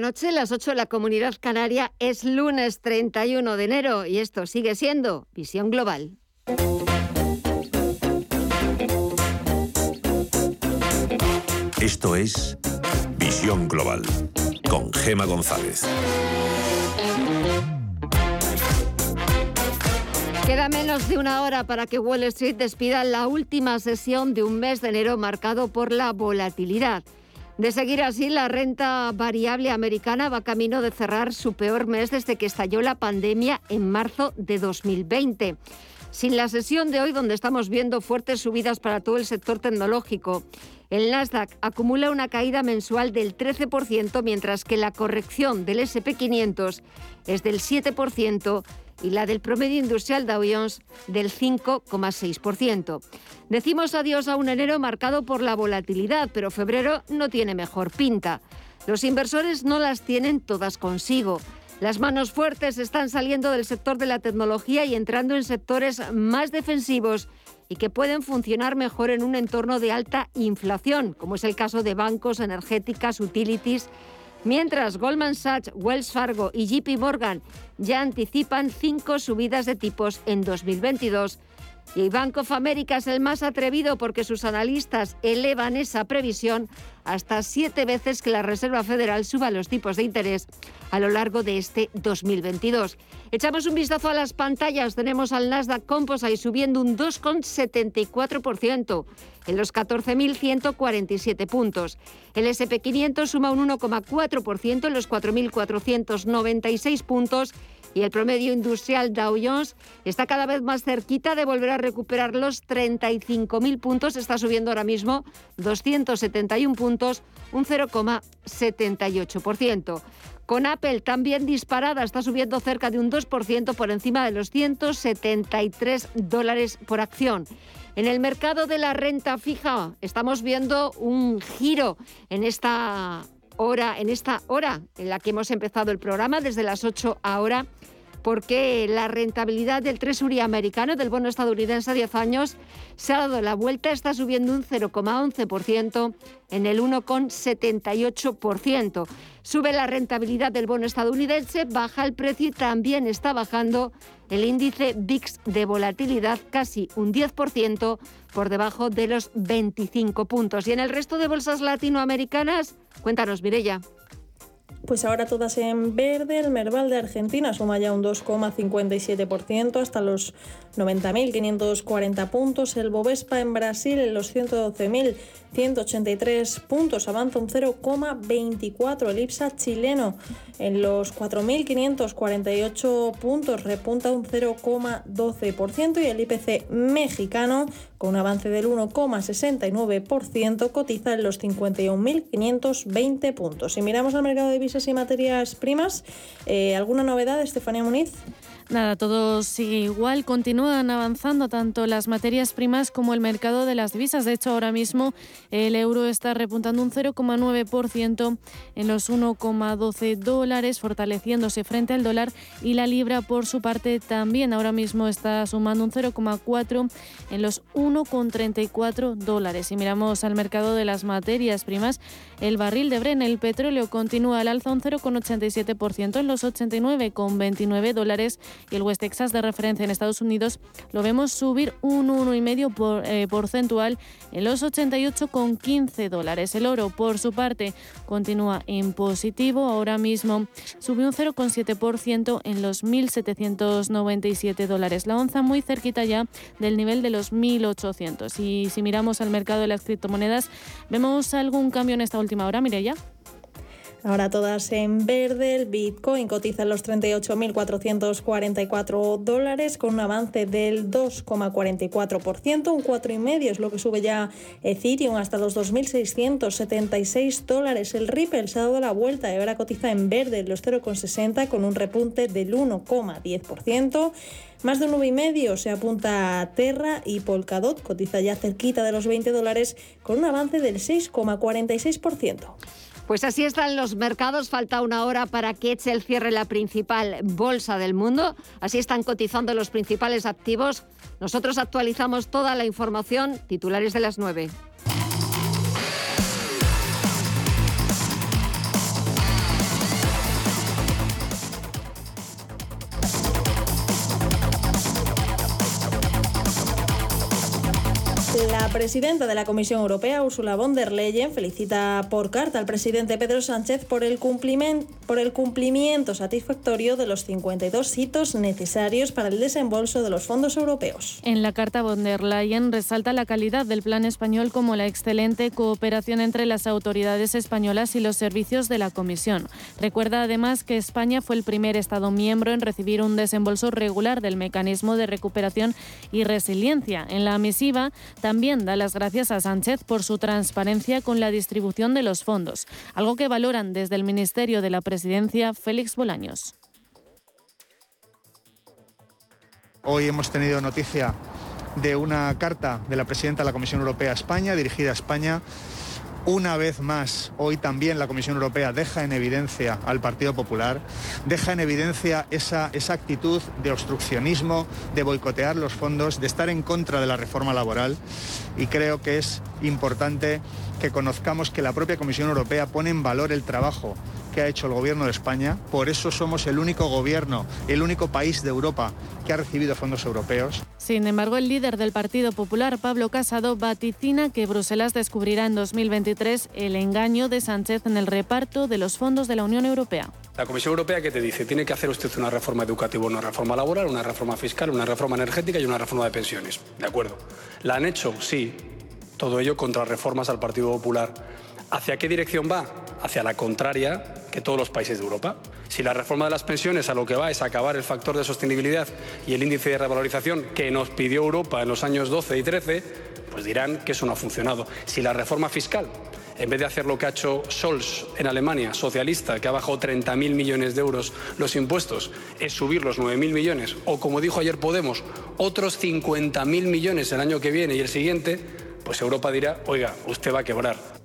Noche, las 8 de la Comunidad Canaria, es lunes 31 de enero y esto sigue siendo Visión Global. Esto es Visión Global con Gema González. Queda menos de una hora para que Wall Street despida la última sesión de un mes de enero marcado por la volatilidad. De seguir así, la renta variable americana va camino de cerrar su peor mes desde que estalló la pandemia en marzo de 2020. Sin la sesión de hoy, donde estamos viendo fuertes subidas para todo el sector tecnológico, el Nasdaq acumula una caída mensual del 13%, mientras que la corrección del SP500 es del 7% y la del promedio industrial Dow Jones del 5,6%. Decimos adiós a un enero marcado por la volatilidad, pero febrero no tiene mejor pinta. Los inversores no las tienen todas consigo. Las manos fuertes están saliendo del sector de la tecnología y entrando en sectores más defensivos y que pueden funcionar mejor en un entorno de alta inflación, como es el caso de bancos, energéticas, utilities Mientras Goldman Sachs, Wells Fargo y JP Morgan ya anticipan cinco subidas de tipos en 2022 y Bank of America es el más atrevido porque sus analistas elevan esa previsión hasta siete veces que la Reserva Federal suba los tipos de interés a lo largo de este 2022. Echamos un vistazo a las pantallas. Tenemos al Nasdaq Composite subiendo un 2,74% en los 14.147 puntos. El SP500 suma un 1,4% en los 4.496 puntos y el promedio industrial Dow Jones está cada vez más cerquita de volver a recuperar los 35.000 puntos. Está subiendo ahora mismo 271 puntos, un 0,78%. Con Apple también disparada, está subiendo cerca de un 2% por encima de los 173 dólares por acción. En el mercado de la renta fija estamos viendo un giro en esta hora, en esta hora en la que hemos empezado el programa, desde las 8 ahora porque la rentabilidad del Treasury americano, del bono estadounidense a 10 años, se ha dado la vuelta, está subiendo un 0,11% en el 1,78%. Sube la rentabilidad del bono estadounidense, baja el precio y también está bajando el índice VIX de volatilidad, casi un 10% por debajo de los 25 puntos. Y en el resto de bolsas latinoamericanas, cuéntanos, Mirella. Pues ahora todas en verde, el Merval de Argentina suma ya un 2,57% hasta los 90.540 puntos, el Bovespa en Brasil en los 112.183 puntos avanza un 0,24, el IPSA chileno en los 4.548 puntos repunta un 0,12% y el IPC mexicano con un avance del 1,69% cotiza en los 51.520 puntos. Si miramos al mercado de divisas y materias primas, eh, ¿alguna novedad, Estefanía Muniz? Nada, todo sigue igual. Continúan avanzando tanto las materias primas como el mercado de las divisas. De hecho, ahora mismo el euro está repuntando un 0,9% en los 1,12 dólares, fortaleciéndose frente al dólar. Y la libra, por su parte, también ahora mismo está sumando un 0,4 en los 1,34 dólares. Si miramos al mercado de las materias primas, el barril de Bren, el petróleo, continúa al alza un 0,87% en los 89,29 dólares y el West Texas de referencia en Estados Unidos lo vemos subir un 1,5% por, eh, porcentual en los 88,15 dólares. El oro, por su parte, continúa en positivo. Ahora mismo sube un 0,7% en los 1.797 dólares. La onza muy cerquita ya del nivel de los 1.800. Y si miramos al mercado de las criptomonedas, vemos algún cambio en esta última hora. Mire ya. Ahora todas en verde, el Bitcoin cotiza en los 38.444 dólares con un avance del 2,44%, un 4,5% es lo que sube ya Ethereum hasta los 2.676 dólares. El Ripple se ha dado la vuelta y ahora cotiza en verde en los 0,60 con un repunte del 1,10%. Más de un 9,5 se apunta a Terra y Polkadot, cotiza ya cerquita de los 20 dólares con un avance del 6,46%. Pues así están los mercados. Falta una hora para que eche el cierre la principal bolsa del mundo. Así están cotizando los principales activos. Nosotros actualizamos toda la información. Titulares de las 9. La presidenta de la Comisión Europea, Ursula von der Leyen, felicita por carta al presidente Pedro Sánchez por el, por el cumplimiento satisfactorio de los 52 hitos necesarios para el desembolso de los fondos europeos. En la carta, von der Leyen resalta la calidad del plan español como la excelente cooperación entre las autoridades españolas y los servicios de la Comisión. Recuerda además que España fue el primer Estado miembro en recibir un desembolso regular del mecanismo de recuperación y resiliencia. En la misiva también da las gracias a Sánchez por su transparencia con la distribución de los fondos, algo que valoran desde el Ministerio de la Presidencia Félix Bolaños. Hoy hemos tenido noticia de una carta de la presidenta de la Comisión Europea a España, dirigida a España, una vez más, hoy también la Comisión Europea deja en evidencia al Partido Popular, deja en evidencia esa, esa actitud de obstruccionismo, de boicotear los fondos, de estar en contra de la reforma laboral. Y creo que es importante que conozcamos que la propia Comisión Europea pone en valor el trabajo que ha hecho el Gobierno de España. Por eso somos el único gobierno, el único país de Europa que ha recibido fondos europeos. Sin embargo, el líder del Partido Popular, Pablo Casado, vaticina que Bruselas descubrirá en 2023 el engaño de Sánchez en el reparto de los fondos de la Unión Europea. La Comisión Europea, ¿qué te dice? Tiene que hacer usted una reforma educativa, una reforma laboral, una reforma fiscal, una reforma energética y una reforma de pensiones. ¿De acuerdo? ¿La han hecho? Sí. Todo ello contra reformas al Partido Popular. ¿Hacia qué dirección va? Hacia la contraria que todos los países de Europa. Si la reforma de las pensiones a lo que va es acabar el factor de sostenibilidad y el índice de revalorización que nos pidió Europa en los años 12 y 13, pues dirán que eso no ha funcionado. Si la reforma fiscal, en vez de hacer lo que ha hecho Scholz en Alemania, socialista, que ha bajado 30.000 millones de euros los impuestos, es subir los 9.000 millones, o como dijo ayer Podemos, otros 50.000 millones el año que viene y el siguiente, pues Europa dirá, oiga, usted va a quebrar.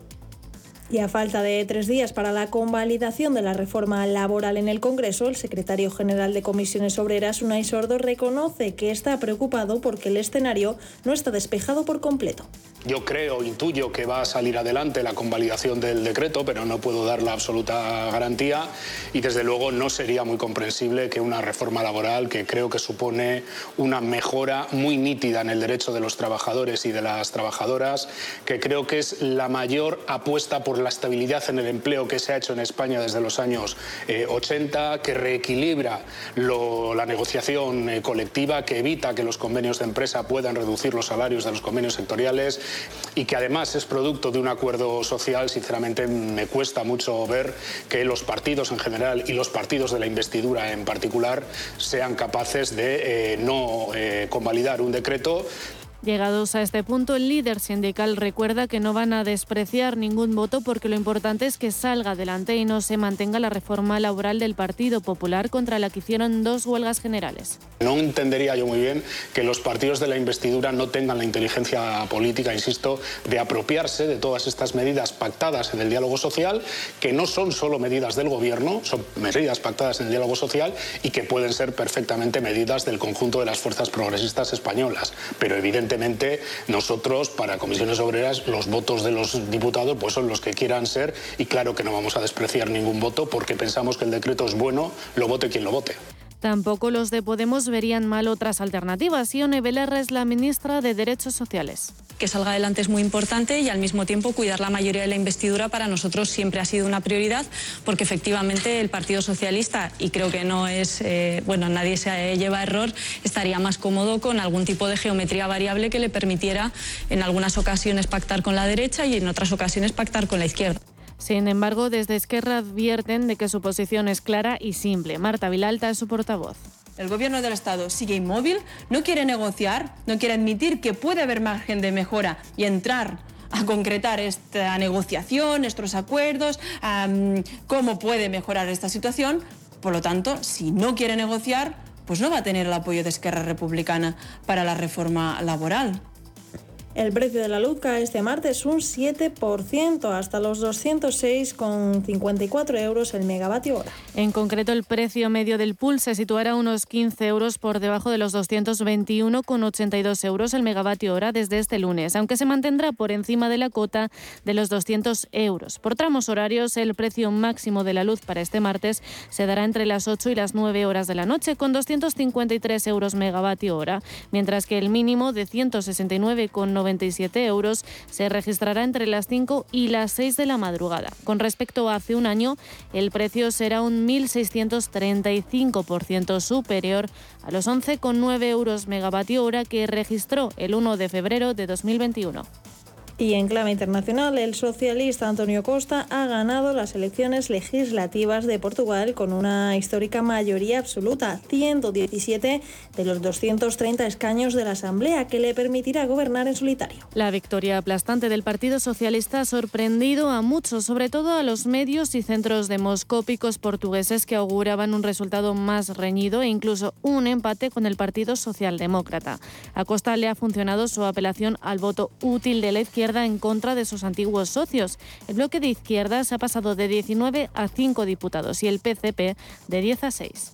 Y a falta de tres días para la convalidación de la reforma laboral en el Congreso, el secretario general de Comisiones Obreras, Unai Sordo, reconoce que está preocupado porque el escenario no está despejado por completo. Yo creo, intuyo que va a salir adelante la convalidación del decreto, pero no puedo dar la absoluta garantía y desde luego no sería muy comprensible que una reforma laboral que creo que supone una mejora muy nítida en el derecho de los trabajadores y de las trabajadoras, que creo que es la mayor apuesta por la estabilidad en el empleo que se ha hecho en España desde los años 80, eh, que reequilibra la negociación eh, colectiva, que evita que los convenios de empresa puedan reducir los salarios de los convenios sectoriales y que además es producto de un acuerdo social, sinceramente me cuesta mucho ver que los partidos en general y los partidos de la investidura en particular sean capaces de eh, no convalidar un decreto Llegados a este punto, el líder sindical recuerda que no van a despreciar ningún voto porque lo importante es que salga adelante y no se mantenga la reforma laboral del Partido Popular contra la que hicieron dos huelgas generales. No entendería yo muy bien que los partidos de la investidura no tengan la inteligencia política, insisto, de apropiarse de todas estas medidas pactadas en el diálogo social, que no son solo medidas del Gobierno, son medidas pactadas en el diálogo social y que pueden ser perfectamente medidas del conjunto de las fuerzas progresistas españolas. Pero evidentemente evidentemente nosotros para comisiones obreras los votos de los diputados pues son los que quieran ser y claro que no vamos a despreciar ningún voto porque pensamos que el decreto es bueno, lo vote quien lo vote. Tampoco los de Podemos verían mal otras alternativas. Ione Belerra es la ministra de Derechos Sociales. Que salga adelante es muy importante y al mismo tiempo cuidar la mayoría de la investidura para nosotros siempre ha sido una prioridad porque efectivamente el Partido Socialista, y creo que no es, eh, bueno, nadie se lleva error, estaría más cómodo con algún tipo de geometría variable que le permitiera en algunas ocasiones pactar con la derecha y en otras ocasiones pactar con la izquierda. Sin embargo, desde Esquerra advierten de que su posición es clara y simple. Marta Vilalta es su portavoz. El gobierno del Estado sigue inmóvil, no quiere negociar, no quiere admitir que puede haber margen de mejora y entrar a concretar esta negociación, estos acuerdos, cómo puede mejorar esta situación. Por lo tanto, si no quiere negociar, pues no va a tener el apoyo de Esquerra Republicana para la reforma laboral. El precio de la luz cae este martes un 7% hasta los 206,54 euros el megavatio hora. En concreto, el precio medio del pool se situará unos 15 euros por debajo de los 221,82 euros el megavatio hora desde este lunes, aunque se mantendrá por encima de la cota de los 200 euros. Por tramos horarios, el precio máximo de la luz para este martes se dará entre las 8 y las 9 horas de la noche con 253 euros megavatio hora, mientras que el mínimo de 169,90 97 euros se registrará entre las 5 y las 6 de la madrugada. Con respecto a hace un año, el precio será un 1.635% superior a los 11,9 euros megavatio hora que registró el 1 de febrero de 2021. Y en clave internacional, el socialista Antonio Costa ha ganado las elecciones legislativas de Portugal con una histórica mayoría absoluta, 117 de los 230 escaños de la Asamblea, que le permitirá gobernar en solitario. La victoria aplastante del Partido Socialista ha sorprendido a muchos, sobre todo a los medios y centros demoscópicos portugueses que auguraban un resultado más reñido e incluso un empate con el Partido Socialdemócrata. A Costa le ha funcionado su apelación al voto útil de la izquierda en contra de sus antiguos socios. El bloque de izquierdas ha pasado de 19 a 5 diputados y el PCP de 10 a 6.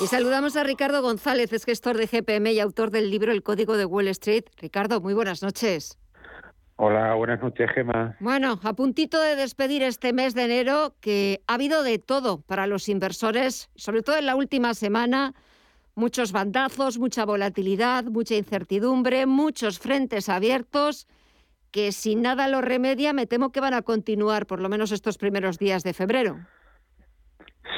Y saludamos a Ricardo González, es gestor de GPM y autor del libro El Código de Wall Street. Ricardo, muy buenas noches. Hola, buenas noches, Gema. Bueno, a puntito de despedir este mes de enero, que ha habido de todo para los inversores, sobre todo en la última semana. Muchos bandazos, mucha volatilidad, mucha incertidumbre, muchos frentes abiertos que si nada lo remedia, me temo que van a continuar por lo menos estos primeros días de febrero.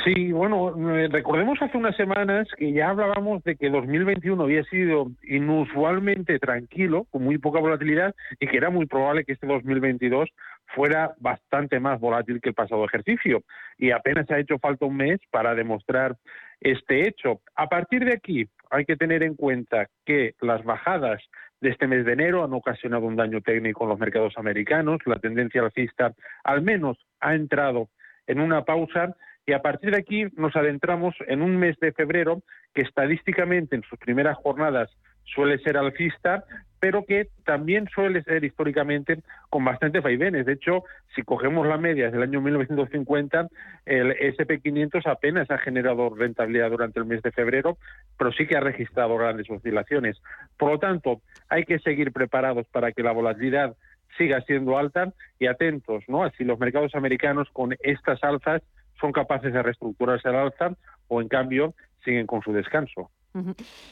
Sí, bueno, eh, recordemos hace unas semanas que ya hablábamos de que 2021 había sido inusualmente tranquilo, con muy poca volatilidad, y que era muy probable que este 2022 fuera bastante más volátil que el pasado ejercicio. Y apenas ha hecho falta un mes para demostrar este hecho. A partir de aquí, hay que tener en cuenta que las bajadas de este mes de enero han ocasionado un daño técnico en los mercados americanos. La tendencia alcista al menos ha entrado en una pausa y a partir de aquí nos adentramos en un mes de febrero que estadísticamente en sus primeras jornadas suele ser alcista, pero que también suele ser históricamente con bastantes vaivenes. De hecho, si cogemos la media del año 1950, el SP500 apenas ha generado rentabilidad durante el mes de febrero, pero sí que ha registrado grandes oscilaciones. Por lo tanto, hay que seguir preparados para que la volatilidad siga siendo alta y atentos, ¿no? Así los mercados americanos con estas alzas son capaces de reestructurarse al alza o, en cambio, siguen con su descanso.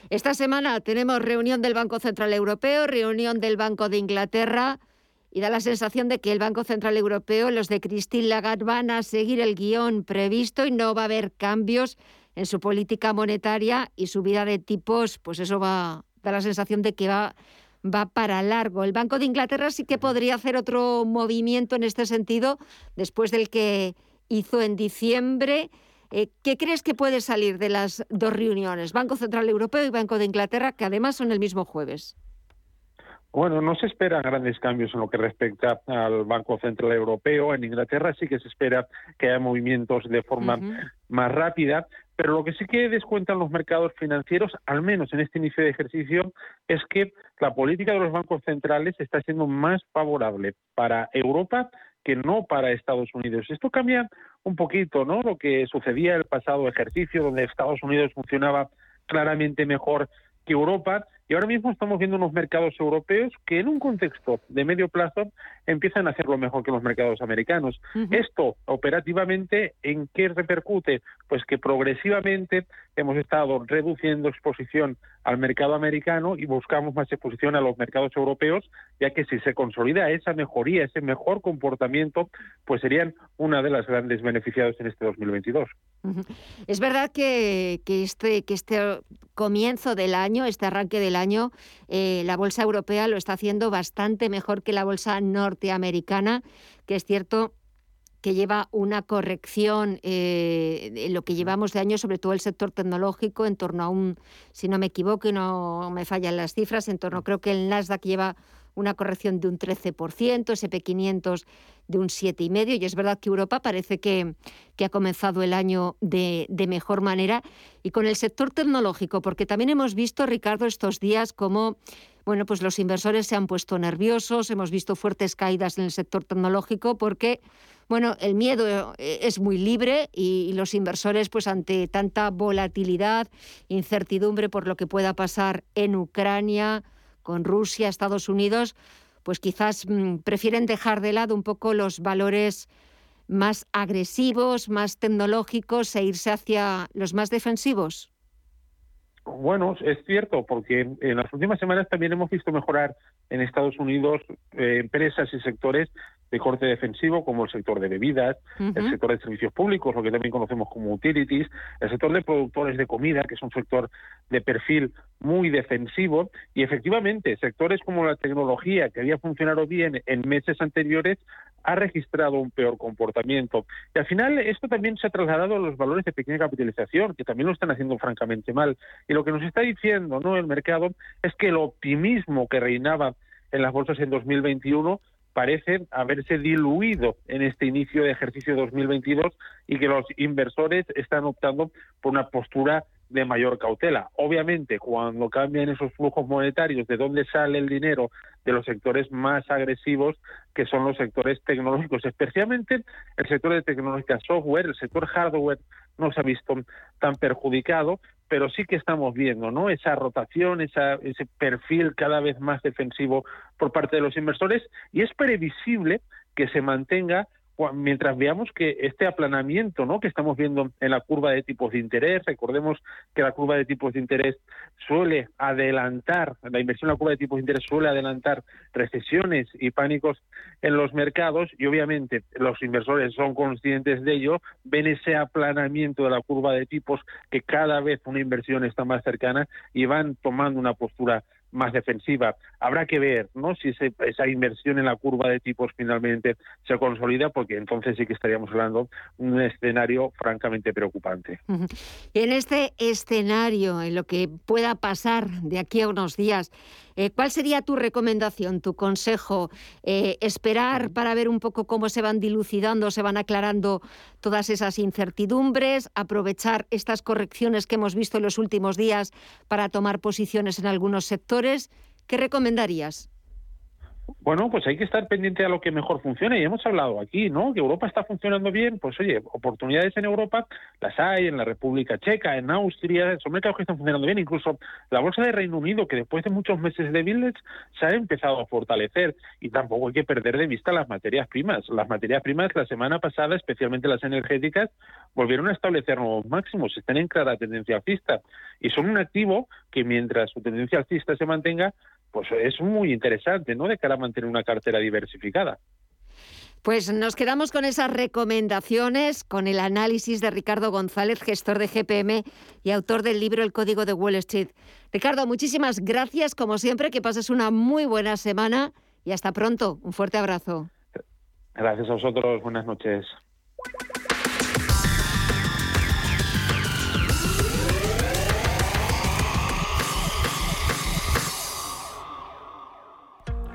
Esta semana tenemos reunión del Banco Central Europeo, reunión del Banco de Inglaterra y da la sensación de que el Banco Central Europeo, los de Christine Lagarde, van a seguir el guion previsto y no va a haber cambios en su política monetaria y subida de tipos, pues eso va da la sensación de que va va para largo. El Banco de Inglaterra sí que podría hacer otro movimiento en este sentido después del que hizo en diciembre. Eh, ¿Qué crees que puede salir de las dos reuniones, Banco Central Europeo y Banco de Inglaterra, que además son el mismo jueves? Bueno, no se esperan grandes cambios en lo que respecta al Banco Central Europeo. En Inglaterra sí que se espera que haya movimientos de forma más rápida, pero lo que sí que descuentan los mercados financieros, al menos en este inicio de ejercicio, es que la política de los bancos centrales está siendo más favorable para Europa que no para Estados Unidos. Esto cambia un poquito, ¿no? Lo que sucedía el pasado ejercicio, donde Estados Unidos funcionaba claramente mejor que Europa, Y ahora mismo estamos viendo unos mercados europeos que en un contexto de medio plazo empiezan a hacerlo mejor que los mercados americanos. Esto operativamente, ¿en qué repercute? Pues que progresivamente hemos estado reduciendo exposición al mercado americano y buscamos más exposición a los mercados europeos, ya que si se consolida esa mejoría, ese mejor comportamiento, pues serían una de las grandes beneficiados en este 2022. Es verdad que, este, que este comienzo del año, este arranque del año, eh, la bolsa europea lo está haciendo bastante mejor que la bolsa norteamericana, que es cierto que lleva una corrección eh, en lo que llevamos de año, sobre todo el sector tecnológico, en torno a un, si no me equivoco y no me fallan las cifras, en torno, creo que el Nasdaq lleva una corrección de un 13%, SP500 de un 7,5%, y es verdad que Europa parece que, que ha comenzado el año de, de, mejor manera. Y con el sector tecnológico, porque también hemos visto, Ricardo, estos días cómo bueno, pues los inversores se han puesto nerviosos, hemos visto fuertes caídas en el sector tecnológico porque bueno, el miedo eh, es muy libre y, los inversores, pues ante tanta volatilidad, incertidumbre por lo que pueda pasar en Ucrania, con Rusia, Estados Unidos, pues quizás mm, prefieren dejar de lado un poco los valores más agresivos, más tecnológicos e irse hacia los más defensivos. Bueno, es cierto, porque en las últimas semanas también hemos visto mejorar en Estados Unidos eh, empresas y sectores de corte defensivo, como el sector de bebidas, el sector de servicios públicos, lo que también conocemos como utilities, el sector de productores de comida, que es un sector de perfil muy defensivo, y efectivamente sectores como la tecnología, que había funcionado bien en meses anteriores, ha registrado un peor comportamiento. Y al final esto también se ha trasladado a los valores de pequeña capitalización, que también lo están haciendo francamente mal. Y lo que nos está diciendo ¿no? el mercado es que el optimismo que reinaba en las bolsas en 2021 parece haberse diluido en este inicio de ejercicio 2022 y que los inversores están optando por una postura de mayor cautela. Obviamente, cuando cambian esos flujos monetarios, de dónde sale el dinero de los sectores más agresivos, que son los sectores tecnológicos, especialmente el sector de tecnología software, el sector hardware no se ha visto tan perjudicado, pero sí que estamos viendo ¿no? esa rotación, esa, ese perfil cada vez más defensivo por parte de los inversores y es previsible que se mantenga mientras veamos que este aplanamiento ¿no? que estamos viendo en la curva de tipos de interés, recordemos que la curva de tipos de interés suele adelantar, la inversión en la curva de tipos de interés suele adelantar recesiones y pánicos en los mercados y obviamente los inversores son conscientes de ello, ven ese aplanamiento de la curva de tipos que cada vez una inversión está más cercana y van tomando una postura más defensiva. Habrá que ver ¿no? si esa inversión en la curva de tipos finalmente se consolida, porque entonces sí que estaríamos hablando de un escenario francamente preocupante. En este escenario, en lo que pueda pasar de aquí a unos días, eh, ¿cuál sería tu recomendación, tu consejo? Eh, ¿Esperar para ver un poco cómo se van dilucidando, se van aclarando todas esas incertidumbres? ¿Aprovechar estas correcciones que hemos visto en los últimos días para tomar posiciones en algunos sectores? ¿Qué recomendarías? Bueno, pues hay que estar pendiente a lo que mejor funcione. Y hemos hablado aquí, ¿no? Que Europa está funcionando bien. Pues oye, oportunidades en Europa las hay, en la República Checa, en Austria, son mercados que están funcionando bien. Incluso la bolsa de Reino Unido, que después de muchos meses de débiles, se ha empezado a fortalecer. Y tampoco hay que perder de vista las materias primas. Las materias primas la semana pasada, especialmente las energéticas, volvieron a establecer nuevos máximos. Están en clara tendencia alcista. Y son un activo que mientras su tendencia alcista se mantenga, pues es muy interesante, ¿no? De cara a mantener una cartera diversificada. Pues nos quedamos con esas recomendaciones, con el análisis de Ricardo González, gestor de GPM y autor del libro El Código de Wall Street. Ricardo, muchísimas gracias, como siempre, que pases una muy buena semana y hasta pronto. Un fuerte abrazo. Gracias a vosotros, buenas noches.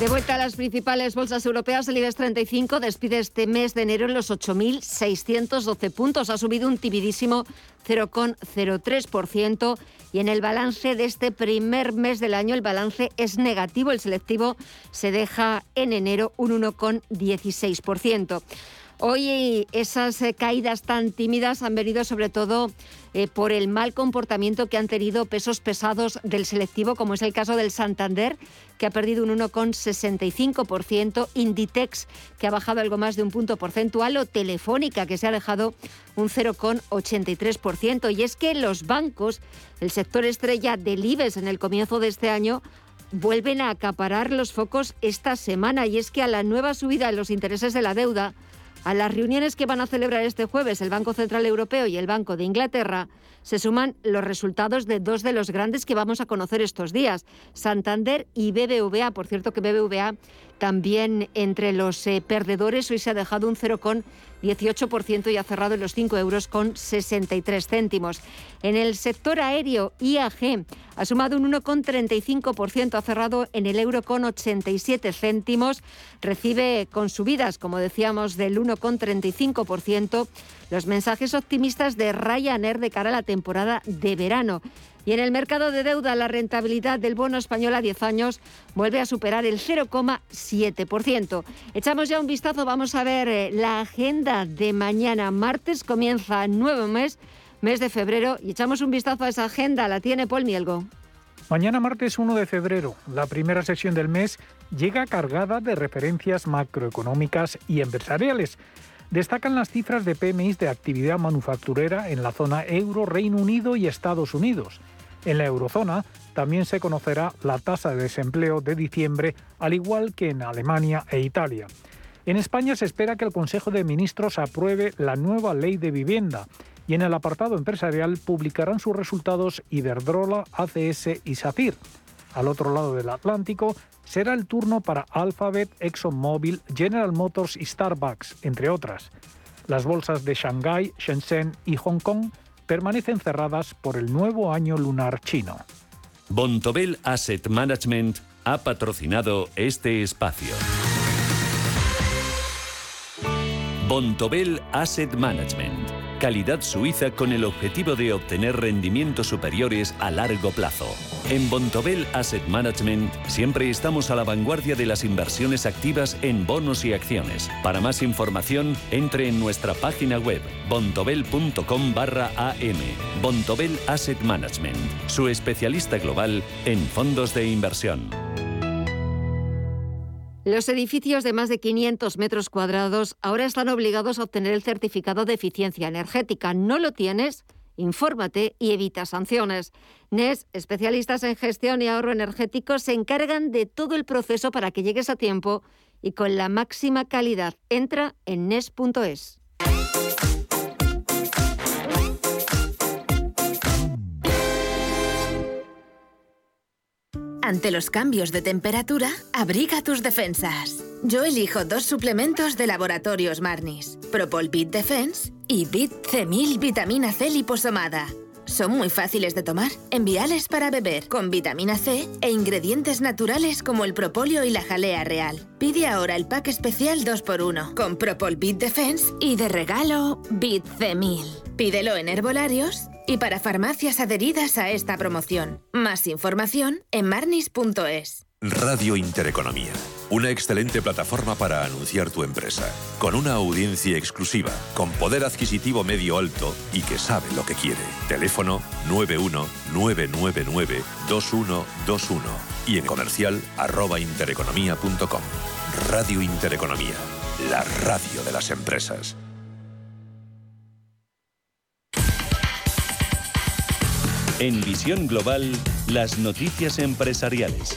De vuelta a las principales bolsas europeas, el IBEX 35 despide este mes de enero en los 8.612 puntos. Ha subido un timidísimo 0,03% y en el balance de este primer mes del año el balance es negativo. El selectivo se deja en enero un 1,16%. Hoy esas eh, caídas tan tímidas han venido sobre todo eh, por el mal comportamiento que han tenido pesos pesados del selectivo, como es el caso del Santander, que ha perdido un 1,65%, Inditex, que ha bajado algo más de un punto porcentual, o Telefónica, que se ha dejado un 0,83%. Y es que los bancos, el sector estrella del IBEX en el comienzo de este año, vuelven a acaparar los focos esta semana. Y es que a la nueva subida de los intereses de la deuda, a las reuniones que van a celebrar este jueves el Banco Central Europeo y el Banco de Inglaterra se suman los resultados de dos de los grandes que vamos a conocer estos días, Santander y BBVA. Por cierto que BBVA también entre los eh, perdedores hoy se ha dejado un 0,18% y ha cerrado en los 5 euros con 63 céntimos. En el sector aéreo, IAG ha sumado un 1,35%, ha cerrado en el euro con 87 céntimos, recibe con subidas, como decíamos, del 1,35% los mensajes optimistas de Ryanair de cara a la temporada de verano. Y en el mercado de deuda, la rentabilidad del bono español a 10 años vuelve a superar el 0,7%. Echamos ya un vistazo, vamos a ver eh, la agenda de mañana. Martes comienza nuevo mes, mes de febrero, y echamos un vistazo a esa agenda. La tiene Paul Mielgo. Mañana martes 1 de febrero, la primera sesión del mes llega cargada de referencias macroeconómicas y empresariales. Destacan las cifras de PMI de actividad manufacturera en la zona euro, Reino Unido y Estados Unidos. En la eurozona también se conocerá la tasa de desempleo de diciembre, al igual que en Alemania e Italia. En España se espera que el Consejo de Ministros apruebe la nueva ley de vivienda y en el apartado empresarial publicarán sus resultados Iberdrola, ACS y SACIR. Al otro lado del Atlántico será el turno para Alphabet, ExxonMobil, General Motors y Starbucks, entre otras. Las bolsas de Shanghái, Shenzhen y Hong Kong permanecen cerradas por el nuevo año lunar chino. Bontobel Asset Management ha patrocinado este espacio. Bontobel Asset Management calidad suiza con el objetivo de obtener rendimientos superiores a largo plazo. En Bontobel Asset Management siempre estamos a la vanguardia de las inversiones activas en bonos y acciones. Para más información, entre en nuestra página web bontobel.com barra am. Bontobel Asset Management, su especialista global en fondos de inversión. Los edificios de más de 500 metros cuadrados ahora están obligados a obtener el certificado de eficiencia energética. ¿No lo tienes? Infórmate y evita sanciones. NES, especialistas en gestión y ahorro energético, se encargan de todo el proceso para que llegues a tiempo y con la máxima calidad. Entra en NES.es. Ante los cambios de temperatura, abriga tus defensas. Yo elijo dos suplementos de laboratorios Marnis, Propol Bit Defense y Bit C1000 Vitamina C liposomada. Son muy fáciles de tomar, enviales para beber, con vitamina C e ingredientes naturales como el propóleo y la jalea real. Pide ahora el pack especial 2x1 con Propol Bit Defense y de regalo Bit C1000. Pídelo en herbolarios y para farmacias adheridas a esta promoción. Más información en marnis.es. Radio Intereconomía, una excelente plataforma para anunciar tu empresa, con una audiencia exclusiva, con poder adquisitivo medio alto y que sabe lo que quiere. Teléfono 919992121 y en comercial arroba intereconomía.com. Radio Intereconomía, la radio de las empresas. En Visión Global, las noticias empresariales.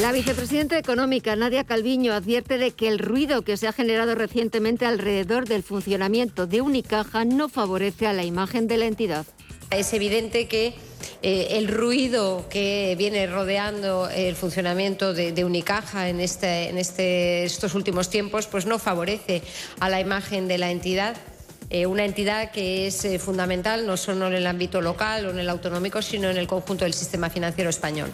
La vicepresidenta económica Nadia Calviño advierte de que el ruido que se ha generado recientemente alrededor del funcionamiento de Unicaja no favorece a la imagen de la entidad. Es evidente que eh, el ruido que viene rodeando el funcionamiento de, Unicaja en, este, en este, estos últimos tiempos pues no favorece a la imagen de la entidad. Eh, una entidad que es eh, fundamental no solo en el ámbito local o en el autonómico, sino en el conjunto del sistema financiero español.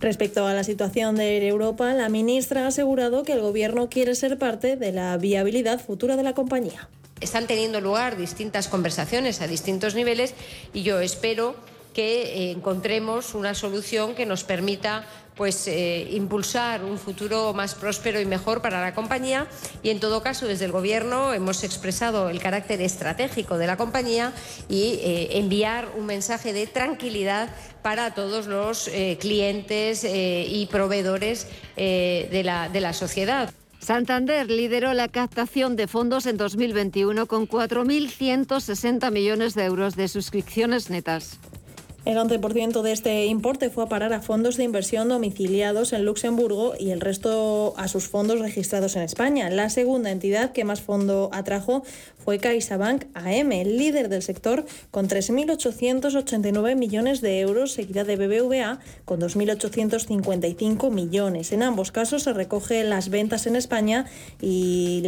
Respecto a la situación de Europa, la ministra ha asegurado que el Gobierno quiere ser parte de la viabilidad futura de la compañía. Están teniendo lugar distintas conversaciones a distintos niveles y yo espero que eh, encontremos una solución que nos permita pues eh, impulsar un futuro más próspero y mejor para la compañía y en todo caso desde el gobierno hemos expresado el carácter estratégico de la compañía y eh, enviar un mensaje de tranquilidad para todos los clientes y proveedores de la, de la sociedad. Santander lideró la captación de fondos en 2021 con 4.160 millones de euros de suscripciones netas. El 11% de este importe fue a parar a fondos de inversión domiciliados en Luxemburgo y el resto a sus fondos registrados en España. La segunda entidad que más fondo atrajo fue CaixaBank AM, líder del sector, con 3.889 millones de euros, seguida de BBVA con 2.855 millones. En ambos casos se recoge las ventas en España y,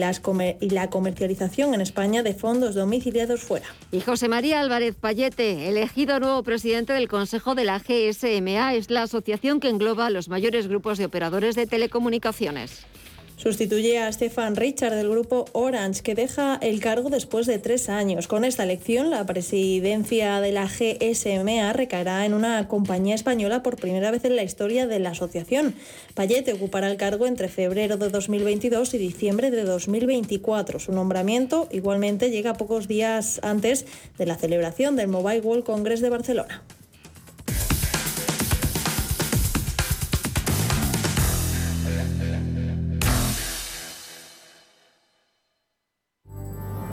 y la comercialización en España de fondos domiciliados fuera. Y José María Álvarez Payete, elegido nuevo presidente del Consejo de la GSMA. Es la asociación que engloba a los mayores grupos de operadores de telecomunicaciones. Sustituye a Stefan Richard del grupo Orange, que deja el cargo después de tres años. Con esta elección, la presidencia de la GSMA recaerá en una compañía española por primera vez en la historia de la asociación. Payete ocupará el cargo entre febrero de 2022 y diciembre de 2024. Su nombramiento igualmente llega pocos días antes de la celebración del Mobile World Congress de Barcelona.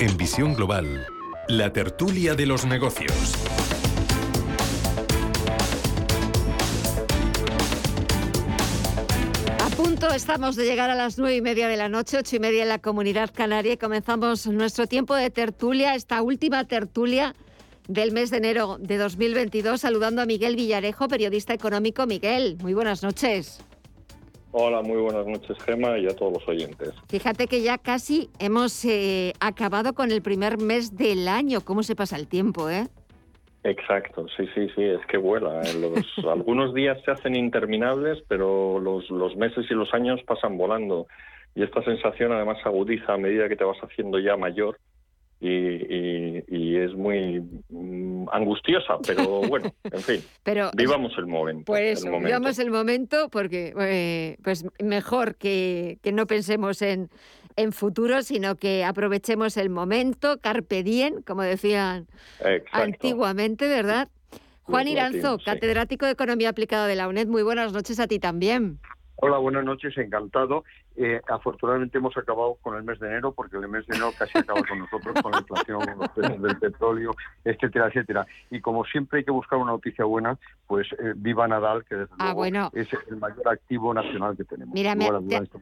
En Visión Global, la tertulia de los negocios. A punto Estamos de llegar a las nueve y media de la noche, ocho y media en la comunidad canaria y comenzamos nuestro tiempo de tertulia, esta última tertulia del mes de enero de 2022, saludando a Miguel Villarejo, periodista económico. Miguel, muy buenas noches. Hola, muy buenas noches, Gema, y a todos los oyentes. Fíjate que ya casi hemos eh, acabado con el primer mes del año. ¿Cómo se pasa el tiempo, eh? Exacto, sí, sí, sí, es que vuela. ¿eh? Los, algunos días se hacen interminables, pero los, los meses y los años pasan volando. Y esta sensación además agudiza a medida que te vas haciendo ya mayor y, es muy mm, angustiosa, pero bueno, en fin, pero, vivamos el momento. Pues vivamos el momento porque eh, pues mejor que, que no pensemos en, en futuro, sino que aprovechemos el momento, carpe diem, como decían antiguamente, ¿verdad? Juan Iranzo, catedrático de Economía Aplicada de la UNED, muy buenas noches a ti también. Hola, buenas noches, encantado. Eh, afortunadamente hemos acabado con el mes de enero, porque el mes de enero casi acaba con nosotros, con la inflación, los precios del petróleo, etcétera, etcétera. Y como siempre hay que buscar una noticia buena, pues eh, viva Nadal, que desde ah, luego es el mayor activo nacional que tenemos. Mira,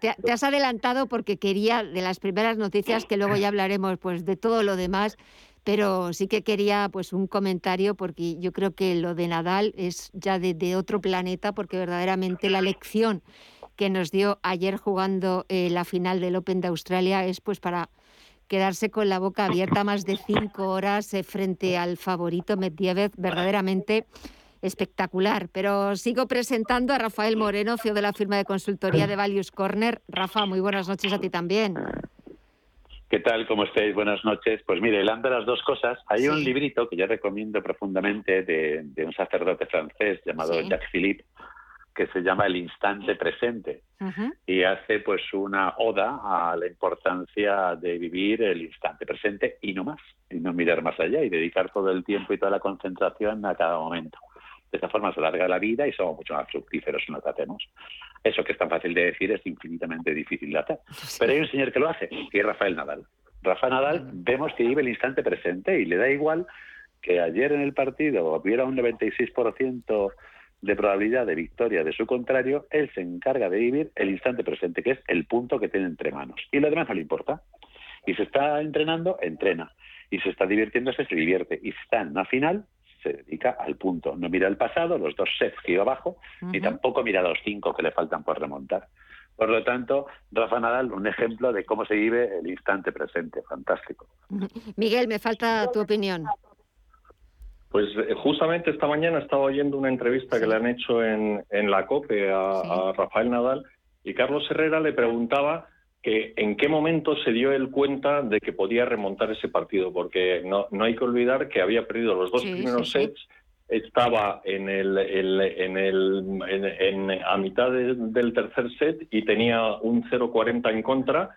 te, te, has adelantado porque quería de las primeras noticias, que luego ya hablaremos pues de todo lo demás, pero sí que quería pues un comentario porque yo creo que lo de Nadal es ya de, otro planeta porque verdaderamente la lección que nos dio ayer jugando eh, la final del Open de Australia es pues para quedarse con la boca abierta más de cinco horas eh, frente al favorito Medvedev, verdaderamente espectacular. Pero sigo presentando a Rafael Moreno, CEO de la firma de consultoría de Values Corner. Rafa, muy buenas noches a ti también. ¿Qué tal? ¿Cómo estáis? Buenas noches. Pues mire, hablando de las dos cosas, hay un librito que yo recomiendo profundamente de, un sacerdote francés llamado Jacques Philippe, que se llama El instante presente y hace pues una oda a la importancia de vivir el instante presente y no más, y no mirar más allá y dedicar todo el tiempo y toda la concentración a cada momento. De esta forma se alarga la vida y somos mucho más fructíferos si nos hacemos. Eso que es tan fácil de decir es infinitamente difícil de hacer. Pero hay un señor que lo hace, que es Rafael Nadal. Rafael Nadal vemos que vive el instante presente y le da igual que ayer en el partido hubiera un 96% de probabilidad de victoria de su contrario, él se encarga de vivir el instante presente, que es el punto que tiene entre manos. Y lo demás no le importa. Y se está entrenando, entrena. Y se está divirtiéndose, se divierte. Y está en una final, se dedica al punto. No mira el pasado, los dos sets que iba abajo, y tampoco mira los cinco que le faltan por remontar. Por lo tanto, Rafa Nadal, un ejemplo de cómo se vive el instante presente. Fantástico. Miguel, me falta tu opinión. Pues eh, justamente esta mañana estaba oyendo una entrevista que le han hecho en, en la COPE a Rafael Nadal y Carlos Herrera le preguntaba que en qué momento se dio él cuenta de que podía remontar ese partido, porque no, no hay que olvidar que había perdido los dos primeros sets, estaba en el, en el en, a mitad del tercer set y tenía un 0-40 en contra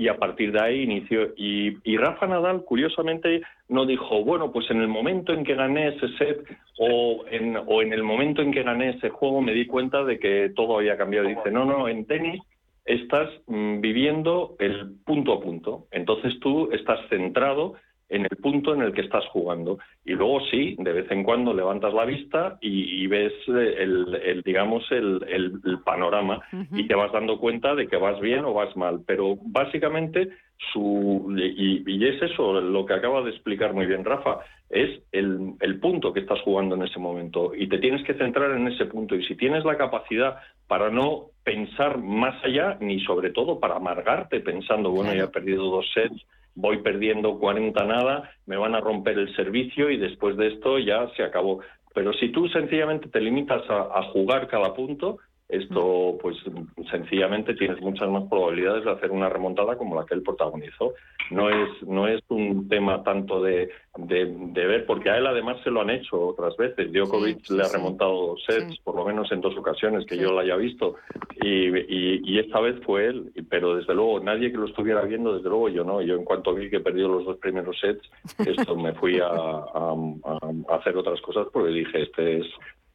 y a partir de ahí inició. Y, Rafa Nadal, curiosamente, no dijo, bueno, pues en el momento en que gané ese set o en, o en el momento en que gané ese juego me di cuenta de que todo había cambiado. Dice, no, no, en tenis estás mm, viviendo el punto a punto. Entonces tú estás centrado en el punto en el que estás jugando. Y luego sí, de vez en cuando levantas la vista y, ves eh, el, digamos, el, panorama y te vas dando cuenta de que vas bien o vas mal. Pero básicamente su y, y, es eso lo que acaba de explicar muy bien Rafa es el, el punto que estás jugando en ese momento y te tienes que centrar en ese punto y si tienes la capacidad para no pensar más allá ni sobre todo para amargarte pensando bueno ya he perdido dos sets voy perdiendo 40 nada me van a romper el servicio y después de esto ya se acabó. Pero si tú sencillamente te limitas a jugar cada punto esto, pues sencillamente tienes muchas más probabilidades de hacer una remontada como la que él protagonizó. No es, no es un tema tanto de, de, ver, porque a él además se lo han hecho otras veces. Djokovic le ha remontado sets, por lo menos en dos ocasiones que yo lo haya visto, y, y, esta vez fue él, pero desde luego nadie que lo estuviera viendo, desde luego yo no. Yo en cuanto vi que perdió los dos primeros sets, esto me fui a, a hacer otras cosas porque dije, este es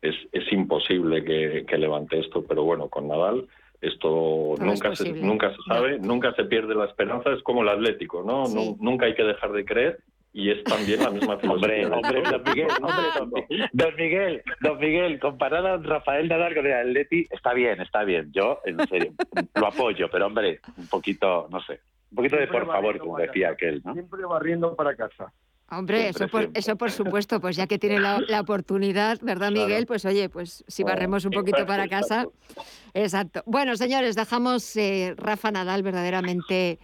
es, es imposible que, levante esto, pero bueno, con Nadal esto nunca se, nunca se sabe, nunca se pierde la esperanza, es como el Atlético, ¿no? Nunca hay que dejar de creer y es también la misma filosofía. hombre, hombre, don Miguel, hombre, don, Miguel, don Miguel, comparar a Rafael Nadal con el Atleti está bien, está bien. Yo, en serio, lo apoyo, pero hombre, un poquito, no sé, un poquito de por favor, como decía aquel, ¿no? Siempre barriendo para casa. Hombre, eso por, eso por supuesto, pues ya que tiene la, oportunidad, ¿verdad, Miguel? Pues oye, pues si barremos un poquito para casa. Exacto. Bueno, señores, dejamos eh, Rafa Nadal verdaderamente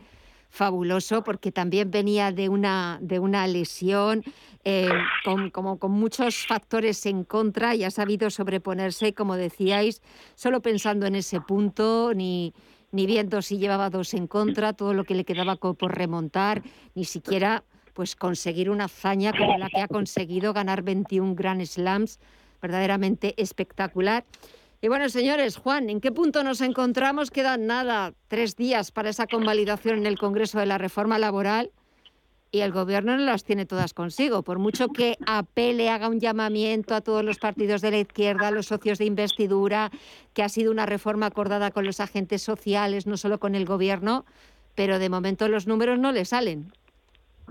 fabuloso porque también venía de una, de una lesión eh, con, como, con muchos factores en contra y ha sabido sobreponerse, como decíais, solo pensando en ese punto, ni, ni viendo si llevaba dos en contra, todo lo que le quedaba por remontar, ni siquiera pues conseguir una hazaña como la que ha conseguido ganar 21 Grand Slams, verdaderamente espectacular. Y bueno, señores, Juan, ¿en qué punto nos encontramos? Quedan nada, tres días para esa convalidación en el Congreso de la Reforma Laboral y el Gobierno no las tiene todas consigo. Por mucho que apele, haga un llamamiento a todos los partidos de la izquierda, a los socios de investidura, que ha sido una reforma acordada con los agentes sociales, no solo con el Gobierno, pero de momento los números no le salen.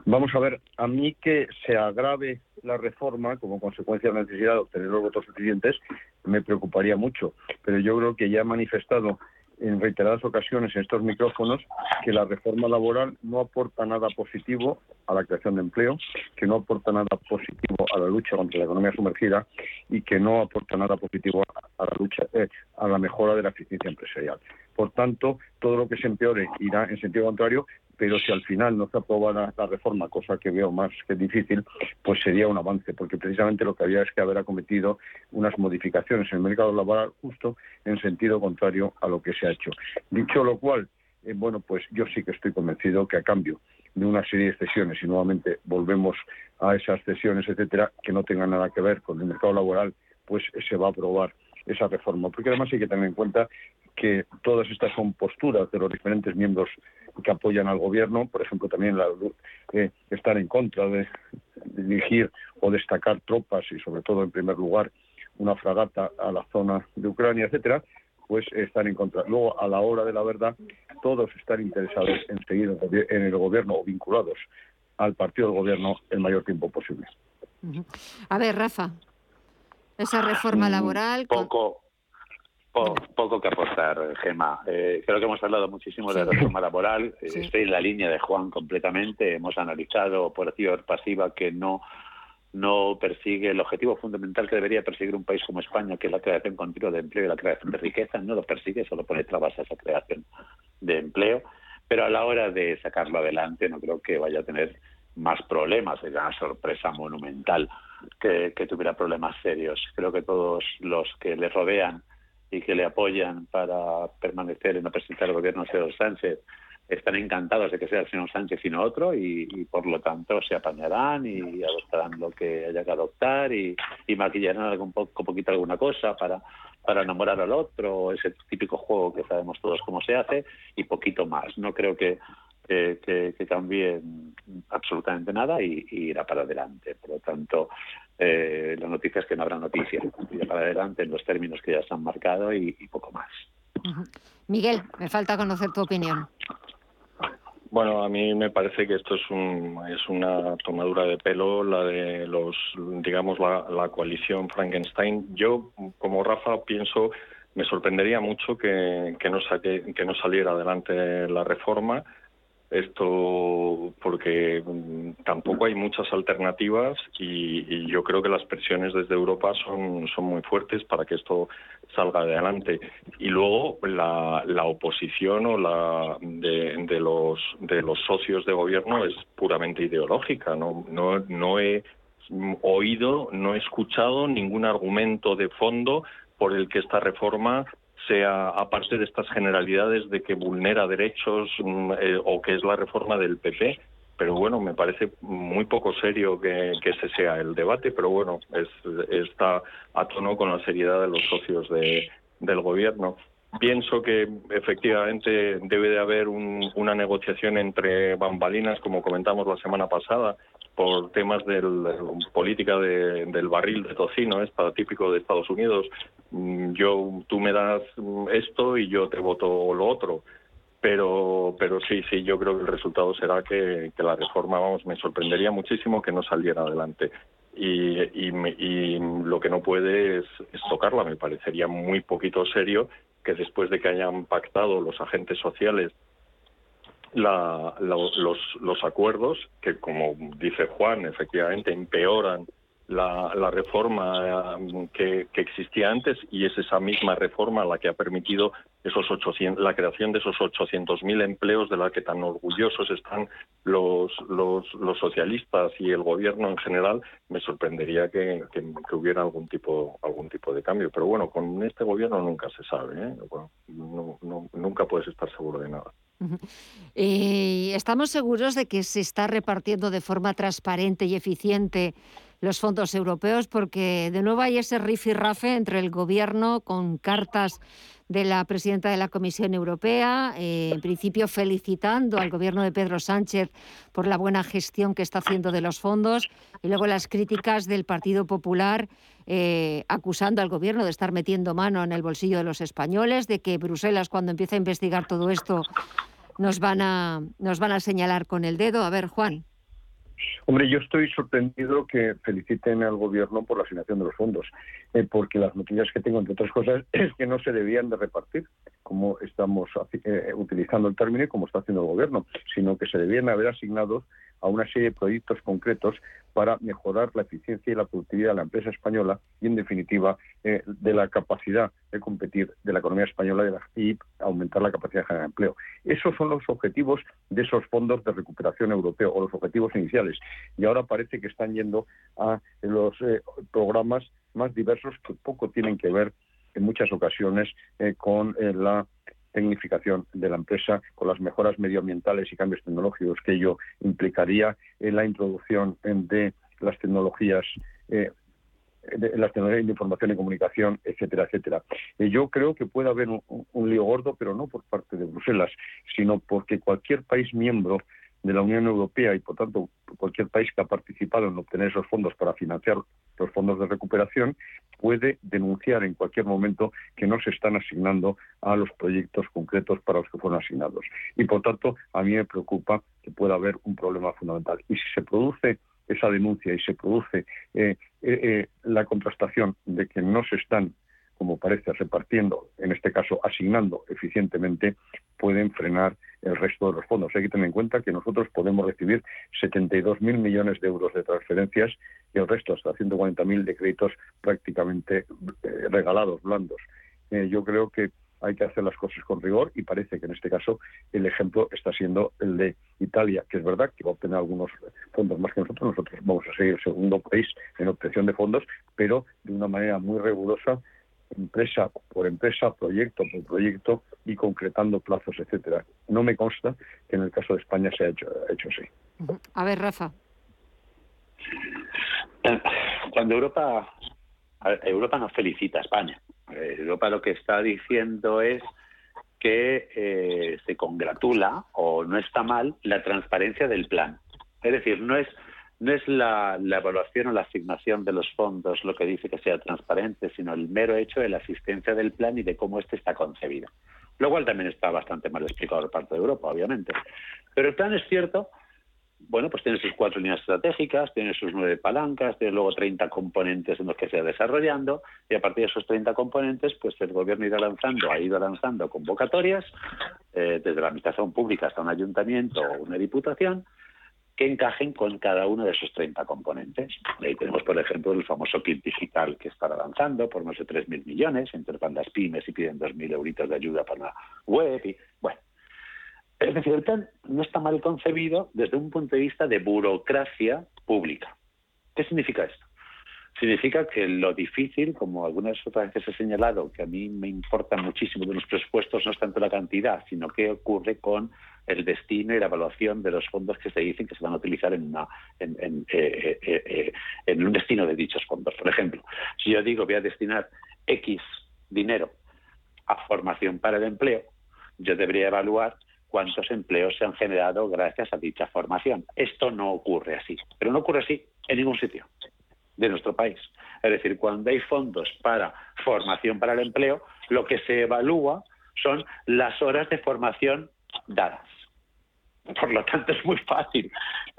Vamos a ver, a mí que se agrave la reforma como consecuencia de la necesidad de obtener los votos suficientes me preocuparía mucho, pero yo creo que ya he manifestado en reiteradas ocasiones en estos micrófonos que la reforma laboral no aporta nada positivo a la creación de empleo, que no aporta nada positivo a la lucha contra la economía sumergida y que no aporta nada positivo a la lucha eh, a la mejora de la eficiencia empresarial. Por tanto, todo lo que se empeore irá en sentido contrario, pero si al final no se aprobara la reforma, cosa que veo más que difícil, pues sería un avance, porque precisamente lo que había es que haber acometido unas modificaciones en el mercado laboral justo en sentido contrario a lo que se ha hecho. Dicho lo cual, eh, bueno, pues yo sí que estoy convencido que a cambio de una serie de cesiones y nuevamente volvemos a esas cesiones, etcétera, que no tengan nada que ver con el mercado laboral, pues se va a aprobar esa reforma. Porque además hay que tener en cuenta que todas estas son posturas de los diferentes miembros que apoyan al gobierno, por ejemplo, también la, eh, estar en contra de, dirigir o destacar tropas y, sobre todo, en primer lugar, una fragata a la zona de Ucrania, etcétera, pues están en contra. Luego, a la hora de la verdad, todos están interesados en seguir en el gobierno o vinculados al partido del gobierno el mayor tiempo posible. A ver, Rafa, esa reforma mm, laboral. Poco. Poco que aportar, Gema. Eh, creo que hemos hablado muchísimo de la reforma laboral. Estoy en la línea de Juan completamente. Hemos analizado por por pasiva que no no persigue el objetivo fundamental que debería perseguir un país como España, que es la creación continua de empleo y la creación de riqueza. No lo persigue, solo pone trabas a esa creación de empleo. Pero a la hora de sacarlo adelante, no creo que vaya a tener más problemas. Sería una sorpresa monumental que, que tuviera problemas serios. Creo que todos los que le rodean y que le apoyan para permanecer en la presidencia del gobierno señor Sánchez están encantados de que sea el señor Sánchez y no otro y, por lo tanto se apañarán y adoptarán lo que haya que adoptar y, maquillarán algún poco, poquito alguna cosa para enamorar al otro, ese típico juego que sabemos todos cómo se hace y poquito más. No creo que que, que, cambie absolutamente nada y, irá para adelante. Por lo tanto, eh, la noticia es que no habrá noticias. Irá para adelante en los términos que ya se han marcado y, poco más. Miguel, me falta conocer tu opinión. Bueno, a mí me parece que esto es, un, es una tomadura de pelo, la de los, digamos, la, la coalición Frankenstein. Yo, como Rafa, pienso, me sorprendería mucho que, que, no, saque, que no saliera adelante la reforma esto porque mm, tampoco hay muchas alternativas y, yo creo que las presiones desde Europa son, son muy fuertes para que esto salga adelante. Y luego la, la oposición o la de, de, los, de los socios de gobierno es puramente ideológica. No, no, no he oído, no he escuchado ningún argumento de fondo por el que esta reforma sea aparte de estas generalidades de que vulnera derechos mm, eh, o que es la reforma del PP. Pero bueno, me parece muy poco serio que, ese sea el debate, pero bueno, es, está a tono con la seriedad de los socios de, del gobierno. Pienso que efectivamente debe de haber una negociación entre bambalinas, como comentamos la semana pasada, por temas de política del barril de tocino, es para típico de Estados Unidos. Mm, yo, tú me das esto y yo te voto lo otro. pero pero sí sí yo creo que el resultado será que, la reforma vamos me sorprendería muchísimo que no saliera adelante y, y, lo que no puede es, tocarla me parecería muy poquito serio que después de que hayan pactado los agentes sociales la, los, los acuerdos que como dice Juan efectivamente empeoran la, la reforma um, que, que, existía antes y es esa misma reforma la que ha permitido esos 800, la creación de esos 800.000 empleos de la que tan orgullosos están los, los, los, socialistas y el gobierno en general. Me sorprendería que, que, hubiera algún tipo, algún tipo de cambio. Pero bueno, con este gobierno nunca se sabe. ¿eh? no, no, nunca puedes estar seguro de nada. Eh, ¿Estamos seguros de que se está repartiendo de forma transparente y eficiente los fondos europeos, porque de nuevo hay ese rifirrafe entre el gobierno con cartas de la presidenta de la Comisión Europea, eh, en principio felicitando al gobierno de Pedro Sánchez por la buena gestión que está haciendo de los fondos, y luego las críticas del Partido Popular eh, acusando al gobierno de estar metiendo mano en el bolsillo de los españoles, de que Bruselas cuando empiece a investigar todo esto nos van a, nos van a señalar con el dedo. A ver, Juan. Hombre, yo estoy sorprendido que feliciten al gobierno por la asignación de los fondos, eh, porque las noticias que tengo, entre otras cosas, es que no se debían de repartir, como estamos eh, utilizando el término y como está haciendo el gobierno, sino que se debían haber asignado a una serie de proyectos concretos para mejorar la eficiencia y la productividad de la empresa española y, en definitiva, eh, de la capacidad de competir de la economía española y aumentar la capacidad de generar empleo. Esos son los objetivos de esos fondos de recuperación europeo o los objetivos iniciales. Y ahora parece que están yendo a los eh, programas más diversos que poco tienen que ver en muchas ocasiones eh, con la tecnificación de la empresa con las mejoras medioambientales y cambios tecnológicos que ello implicaría en la introducción de las tecnologías eh, de las tecnologías de información y comunicación, etcétera, etcétera. Eh, yo creo que puede haber un, lío gordo, pero no por parte de Bruselas, sino porque cualquier país miembro de la Unión Europea y, por tanto, cualquier país que ha participado en obtener esos fondos para financiar los fondos de recuperación puede denunciar en cualquier momento que no se están asignando a los proyectos concretos para los que fueron asignados. Y, por tanto, a mí me preocupa que pueda haber un problema fundamental. Y si se produce esa denuncia y se produce eh, eh, eh, la contrastación de que no se están como parece, repartiendo, en este caso asignando eficientemente, pueden frenar el resto de los fondos. Hay que tener en cuenta que nosotros podemos recibir 72.000 millones de euros de transferencias y el resto, hasta 140.000 de créditos prácticamente eh, regalados, blandos. Eh, yo creo que hay que hacer las cosas con rigor y parece que en este caso el ejemplo está siendo el de Italia, que es verdad que va a obtener algunos fondos más que nosotros. Nosotros vamos a ser el segundo país en obtención de fondos, pero de una manera muy rigurosa empresa por empresa, proyecto por proyecto y concretando plazos, etcétera. No me consta que en el caso de España se haya hecho, hecho así. A ver, Rafa. Cuando Europa Europa no felicita a España. Eh, Europa lo que está diciendo es que eh, se congratula o no está mal la transparencia del plan. Es decir, no es no es la, evaluación o la asignación de los fondos lo que dice que sea transparente, sino el mero hecho de la existencia del plan y de cómo éste está concebido. Lo cual también está bastante mal explicado por parte de Europa, obviamente. Pero el plan es cierto, bueno, pues tiene sus cuatro líneas estratégicas, tiene sus nueve palancas, tiene luego 30 componentes en los que se va desarrollando, y a partir de esos 30 componentes, pues el gobierno irá lanzando, ha ido lanzando convocatorias, eh, desde la administración pública hasta un ayuntamiento o una diputación, que encajen con cada uno de esos 30 componentes. Ahí tenemos, por ejemplo, el famoso kit digital que está avanzando por más de 3.000 millones, entre bandas pymes y piden 2.000 euritos de ayuda para la web. Bueno, es decir, el plan no está mal concebido desde un punto de vista de burocracia pública. ¿Qué significa esto? Significa que lo difícil, como algunas otras veces he señalado, que a mí me importa muchísimo de los presupuestos, no es tanto la cantidad, sino qué ocurre con el destino y la evaluación de los fondos que se dicen que se van a utilizar en, una, en, en, eh, eh, eh, en un destino de dichos fondos. Por ejemplo, si yo digo voy a destinar X dinero a formación para el empleo, yo debería evaluar cuántos empleos se han generado gracias a dicha formación. Esto no ocurre así, pero no ocurre así en ningún sitio de nuestro país. Es decir, cuando hay fondos para formación para el empleo, lo que se evalúa son las horas de formación dadas. Por lo tanto, es muy fácil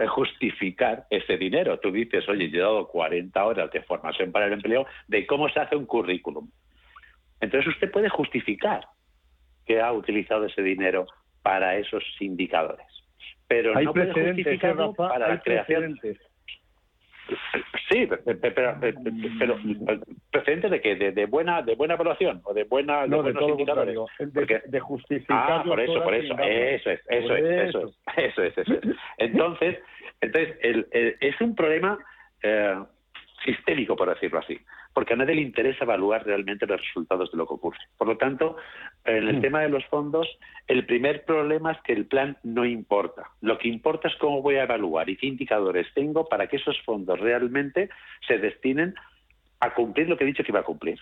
justificar ese dinero. Tú dices, oye, yo he dado 40 horas de formación para el empleo de cómo se hace un currículum. Entonces usted puede justificar que ha utilizado ese dinero para esos indicadores. Pero no puede justificarlo para la creación. Sí, pero, pero, precedentes de que de, buena de buena evaluación o de buena no, de, indicadores de, de, justificar ah, por eso por eso eso es eso es eso es eso es eso es. Entonces entonces el, es un problema eh, sistémico por decirlo así porque a nadie le interesa evaluar realmente los resultados de lo que ocurre. Por lo tanto, en el mm. tema de los fondos, el primer problema es que el plan no importa. Lo que importa es cómo voy a evaluar y qué indicadores tengo para que esos fondos realmente se destinen a cumplir lo que he dicho que iba a cumplir.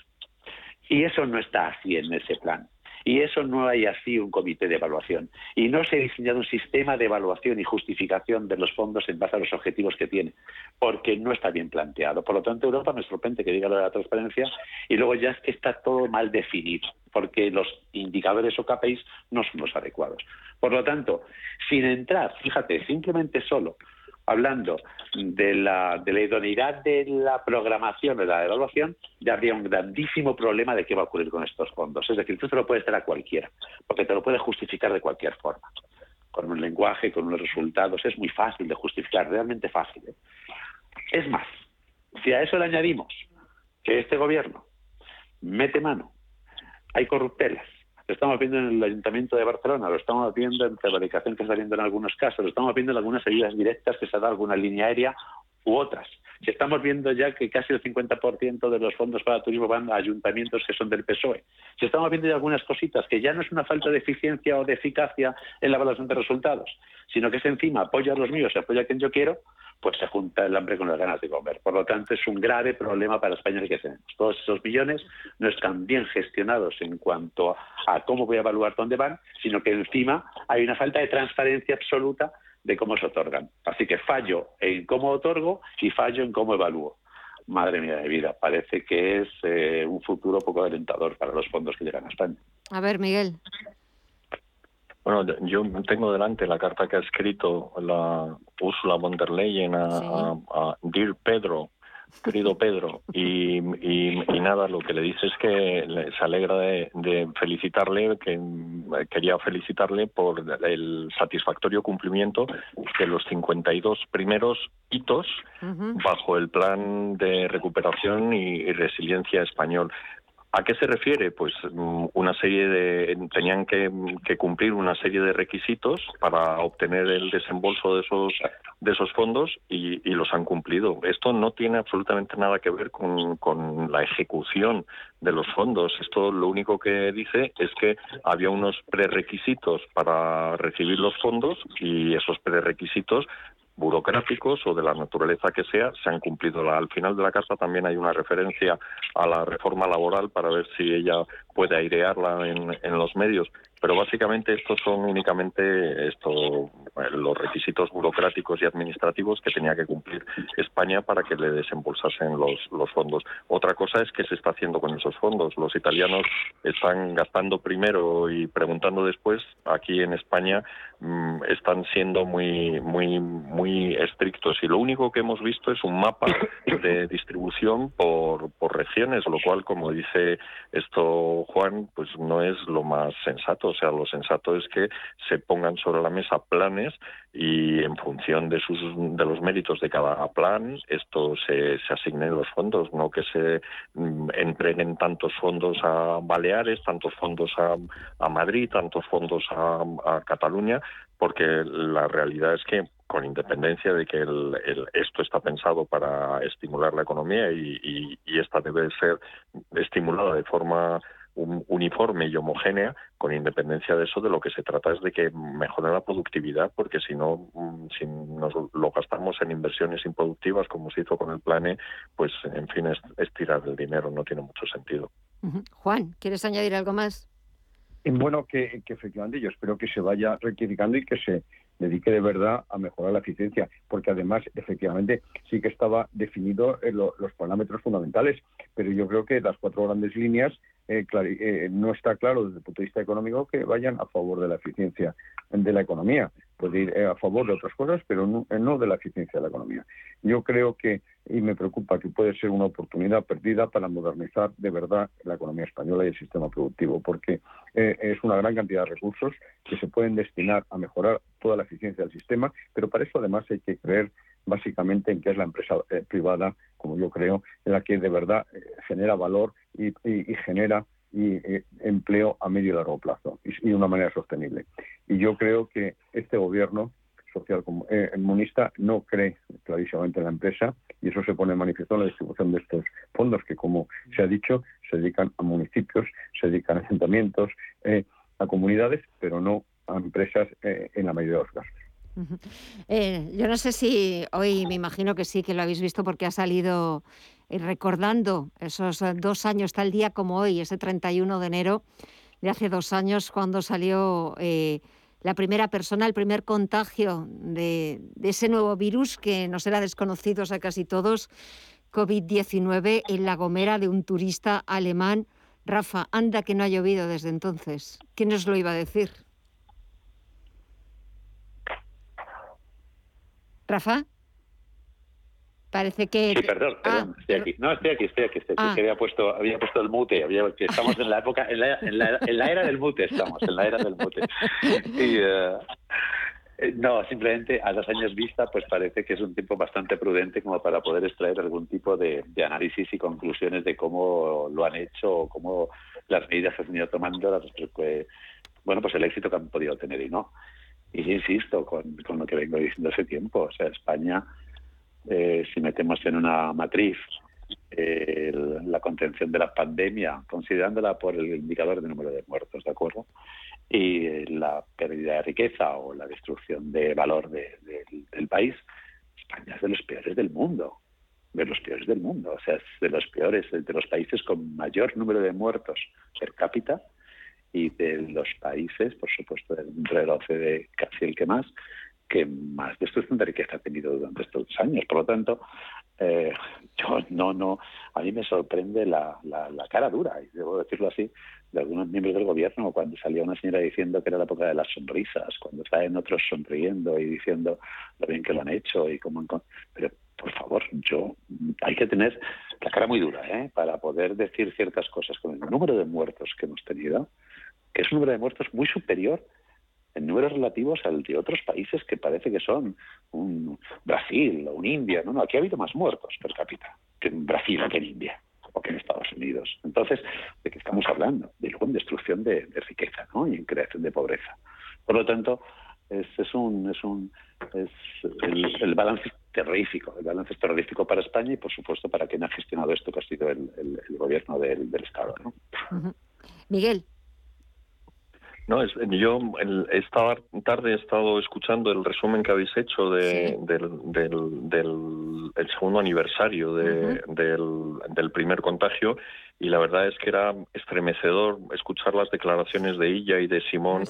Y eso no está así en ese plan. Y eso no hay así un comité de evaluación. Y no se ha diseñado un sistema de evaluación y justificación de los fondos en base a los objetivos que tiene, porque no está bien planteado. Por lo tanto, Europa me sorprende que diga lo de la transparencia y luego ya está todo mal definido, porque los indicadores o no son los adecuados. Por lo tanto, sin entrar, fíjate, simplemente solo hablando de la, de la idoneidad de la programación, de la evaluación, ya habría un grandísimo problema de qué va a ocurrir con estos fondos. Es decir, tú te lo puedes dar a cualquiera, porque te lo puedes justificar de cualquier forma. Con un lenguaje, con unos resultados, es muy fácil de justificar, realmente fácil. ¿eh? Es más, si a eso le añadimos que este gobierno mete mano, hay corruptelas, lo estamos viendo en el Ayuntamiento de Barcelona, lo estamos viendo en prevaricación que está viendo en algunos casos, lo estamos viendo en algunas ayudas directas que se ha dado alguna línea aérea u otras. Si estamos viendo ya que casi el 50% de los fondos para turismo van a ayuntamientos que son del PSOE. Si estamos viendo ya algunas cositas que ya no es una falta de eficiencia o de eficacia en la evaluación de resultados, sino que es encima apoya a los míos, apoya a quien yo quiero, pues se junta el hambre con las ganas de comer. Por lo tanto, es un grave problema para España el que tenemos. Todos esos millones no están bien gestionados en cuanto a cómo voy a evaluar dónde van, sino que encima hay una falta de transparencia absoluta de cómo se otorgan. Así que fallo en cómo otorgo y fallo en cómo evalúo. Madre mía de vida, parece que es eh, un futuro poco alentador para los fondos que llegan a España. A ver, Miguel. Bueno, yo tengo delante la carta que ha escrito la Ursula von der Leyen a, Dear Pedro, querido Pedro, y, nada, lo que le dice es que se alegra de, felicitarle, que quería felicitarle por el satisfactorio cumplimiento de los 52 primeros hitos bajo el plan de recuperación y resiliencia español. ¿A qué se refiere? Pues mm, una serie de tenían que, cumplir una serie de requisitos para obtener el desembolso de esos de esos fondos y, los han cumplido. Esto no tiene absolutamente nada que ver con, con la ejecución de los fondos. Esto lo único que dice es que había unos prerequisitos para recibir los fondos y esos prerequisitos burocráticos o de la naturaleza que sea se han cumplido. Al final de la carta también hay una referencia a la reforma laboral para ver si ella puede airearla en, los medios pero básicamente estos son únicamente esto, los requisitos burocráticos y administrativos que tenía que cumplir España para que le desembolsasen los, los fondos. Otra cosa es qué se está haciendo con esos fondos. Los italianos están gastando primero y preguntando después. Aquí en España mm, están siendo muy, muy, muy estrictos y lo único que hemos visto es un mapa de distribución por, por regiones, lo cual, como dice esto Juan, pues no es lo más sensato. O sea, lo sensato es que se pongan sobre la mesa planes y en función de sus de los méritos de cada plan esto se, se asignen los fondos, no que se mm, entreguen tantos fondos a Baleares, tantos fondos a, Madrid, tantos fondos a, Cataluña, porque la realidad es que con independencia de que el, esto está pensado para estimular la economía y, y esta debe ser estimulada de forma uniforme y homogénea, con independencia de eso, de lo que se trata es de que mejore la productividad, porque si no, mm, si nos lo gastamos en inversiones improductivas, como se hizo con el PLANE, pues en fin, es, tirar el dinero, no tiene mucho sentido. Juan, ¿quieres añadir algo más? Bueno, que, efectivamente yo espero que se vaya rectificando y que se dedique de verdad a mejorar la eficiencia, porque además, efectivamente, sí que estaba definido en los parámetros fundamentales, pero yo creo que las cuatro grandes líneas eh, eh, no está claro desde el punto de vista económico que vayan a favor de la eficiencia de la economía. Puede ir a favor de otras cosas, pero no, no, de la eficiencia de la economía. Yo creo que, y me preocupa, que puede ser una oportunidad perdida para modernizar de verdad la economía española y el sistema productivo, porque es una gran cantidad de recursos que se pueden destinar a mejorar toda la eficiencia del sistema, pero para eso además hay que creer básicamente en que es la empresa eh, privada, como yo creo, en la que de verdad eh, genera valor y, genera y, eh, empleo a medio y largo plazo y, de una manera sostenible. Y yo creo que este gobierno social comunista no cree clarísimamente en la empresa y eso se pone en manifiesto en la distribución de estos fondos que, como se ha dicho, se dedican a municipios, se dedican a asentamientos, a comunidades, pero no a empresas en la mayoría de los casos. Eh, yo no sé si hoy, me imagino que sí, que lo habéis visto porque ha salido eh, recordando esos eh, dos años, tal día como hoy, ese 31 de enero de hace dos años, cuando salió la primera persona, el primer contagio de, de, ese nuevo virus que nos era desconocido a casi todos, COVID-19, en la gomera de un turista alemán. Rafa, anda que no ha llovido desde entonces. ¿Quién nos lo iba a decir? Rafa. Parece que. Sí, perdón, ah, perdón, estoy aquí. No, estoy aquí, estoy aquí, estoy aquí. Ah. Que había puesto, había puesto el mute, había, que estamos en la época, en la, en, la, era del mute, estamos, en la era del mute. Y, eh, eh, no, simplemente a los años vista, pues parece que es un tiempo bastante prudente como para poder extraer algún tipo de, análisis y conclusiones de cómo lo han hecho o cómo las medidas que han venido tomando, bueno, pues el éxito que han podido tener y no. Y insisto con, lo que vengo diciendo hace tiempo. O sea, España, eh, si metemos en una matriz eh, la contención de la pandemia, considerándola por el indicador de número de muertos, ¿de acuerdo? Y eh, la pérdida de riqueza o la destrucción de valor del país, España es de los peores del mundo de los peores del mundo, o sea, es de los peores, de los países con mayor número de muertos per cápita y de los países, por supuesto, dentro del OCDE casi el que más, que más destrucción de riqueza ha tenido durante estos años. Por lo tanto, eh, yo no, no, a mí me sorprende la, la, cara dura, y debo decirlo así, de algunos miembros del gobierno, cuando salía una señora diciendo que era la época de las sonrisas, cuando salen otros sonriendo y diciendo lo bien que lo han hecho y cómo... Pero, por favor, yo hay que tener la cara muy dura ¿eh? para poder decir ciertas cosas con el número de muertos que hemos tenido es un número de muertos muy superior en números relativos al de otros países que parece que son un Brasil o un India. No, aquí ha habido más muertos per cápita que en Brasil o que en India o que en Estados Unidos. Entonces, ¿de qué estamos hablando? De luego en destrucción de, riqueza ¿no? y en creación de pobreza. Por lo tanto, es, es un, es un es el, balance terrorífico, el balance terrorífico para España y por supuesto para quien ha gestionado esto que ha sido el, gobierno del, Estado. Miguel. No, es, yo esta tarde he estado escuchando el resumen que habéis hecho de, del, del, segundo aniversario de, del, del, primer contagio y la verdad es que era estremecedor escuchar las declaraciones de ella y de Simón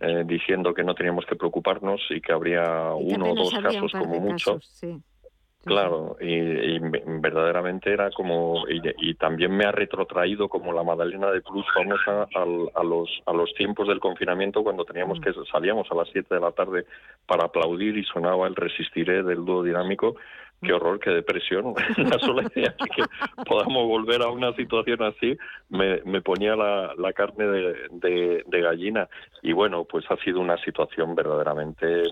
eh, diciendo que no teníamos que preocuparnos y que habría uno o dos casos como mucho. Claro, y, verdaderamente era como, y, también me ha retrotraído como la Madalena de Cruz famosa a, los, a los tiempos del confinamiento cuando teníamos mm. que salíamos a las 7 de la tarde para aplaudir y sonaba el Resistiré del dúo dinámico qué horror, qué depresión. la sola idea de que podamos volver a una situación así me, ponía la, carne de, de, gallina. Y bueno, pues ha sido una situación verdaderamente